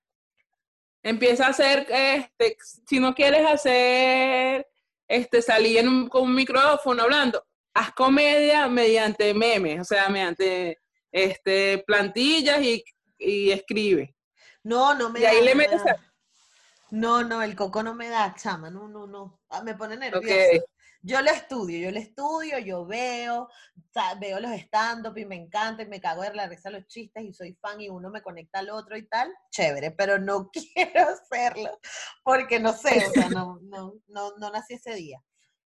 Empieza a hacer, este, si no quieres hacer, este, salir en con un micrófono hablando, haz comedia mediante memes, o sea, mediante este, plantillas y, y escribe. No, no me y ahí le metes No, no, el coco no me da, chama, no, no, no. Ah, me pone nerviosa. Yo lo estudio, yo lo estudio, yo veo, veo los stand-up y me encanta y me cago de la risa los chistes y soy fan y uno me conecta al otro y tal, chévere, pero no quiero hacerlo porque no sé, o sea, no, no, no, no nací ese día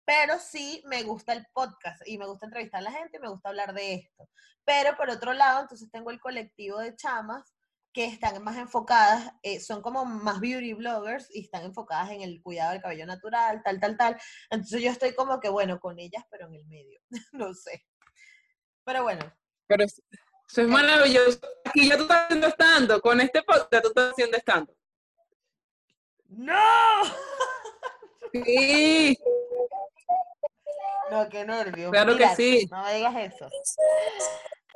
pero sí me gusta el podcast y me gusta entrevistar a la gente y me gusta hablar de esto. Pero por otro lado, entonces tengo el colectivo de chamas que están más enfocadas, eh, son como más beauty bloggers y están enfocadas en el cuidado del cabello natural, tal, tal, tal. Entonces yo estoy como que, bueno, con ellas, pero en el medio, no sé. Pero bueno. Pero eso es maravilloso. Aquí ya tú estás haciendo estando, con este podcast tú estás haciendo estando. ¡No! Sí. No, qué nervio. Claro que sí. No me digas eso.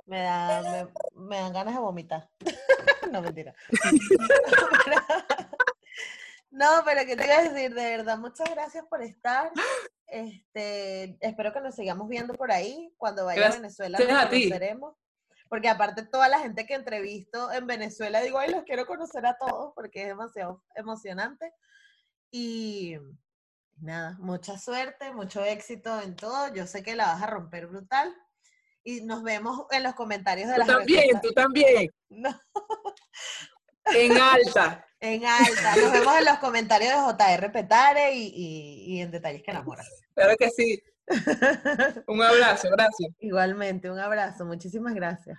Me, da, me, dan ganas de vomitar. no, mentira. no, pero que te iba a decir, de verdad, muchas gracias por estar. Este, espero que nos sigamos viendo por ahí. Cuando vaya a Venezuela nos conoceremos. Porque aparte toda la gente que entrevisto en Venezuela, digo, ay, los quiero conocer a todos porque es demasiado emocionante. Y, nada, mucha suerte, mucho éxito en todo. Yo sé que la vas a romper brutal. Y nos vemos en los comentarios de la Tú también, tú también. En alta. en alta. Nos vemos en los comentarios de JR Petare y, en Detalles que enamoran. Claro que sí. Un abrazo, gracias. Igualmente, un abrazo. Muchísimas gracias.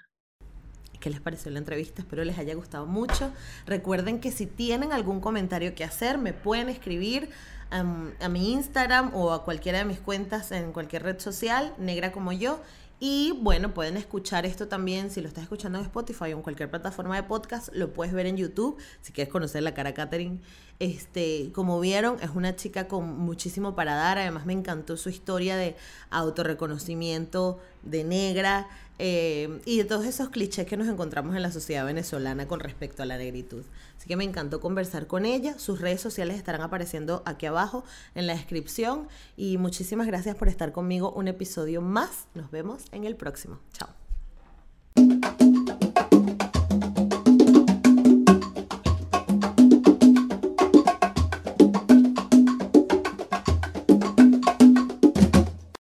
¿Qué les pareció la entrevista? Espero les haya gustado mucho. Recuerden que si tienen algún comentario que hacer, me pueden escribir a, mi Instagram o a cualquiera de mis cuentas en cualquier red social, negra como yo. Y bueno, pueden escuchar esto también, si lo estás escuchando en Spotify o en cualquier plataforma de podcast, lo puedes ver en YouTube, si quieres conocer la cara a Katherine. Este, como vieron, es una chica con muchísimo para dar, además me encantó su historia de autorreconocimiento de negra, eh, y de todos esos clichés que nos encontramos en la sociedad venezolana con respecto a la negritud. Así que me encantó conversar con ella. Sus redes sociales estarán apareciendo aquí abajo en la descripción. Y muchísimas gracias por estar conmigo un episodio más. Nos vemos en el próximo. Chao.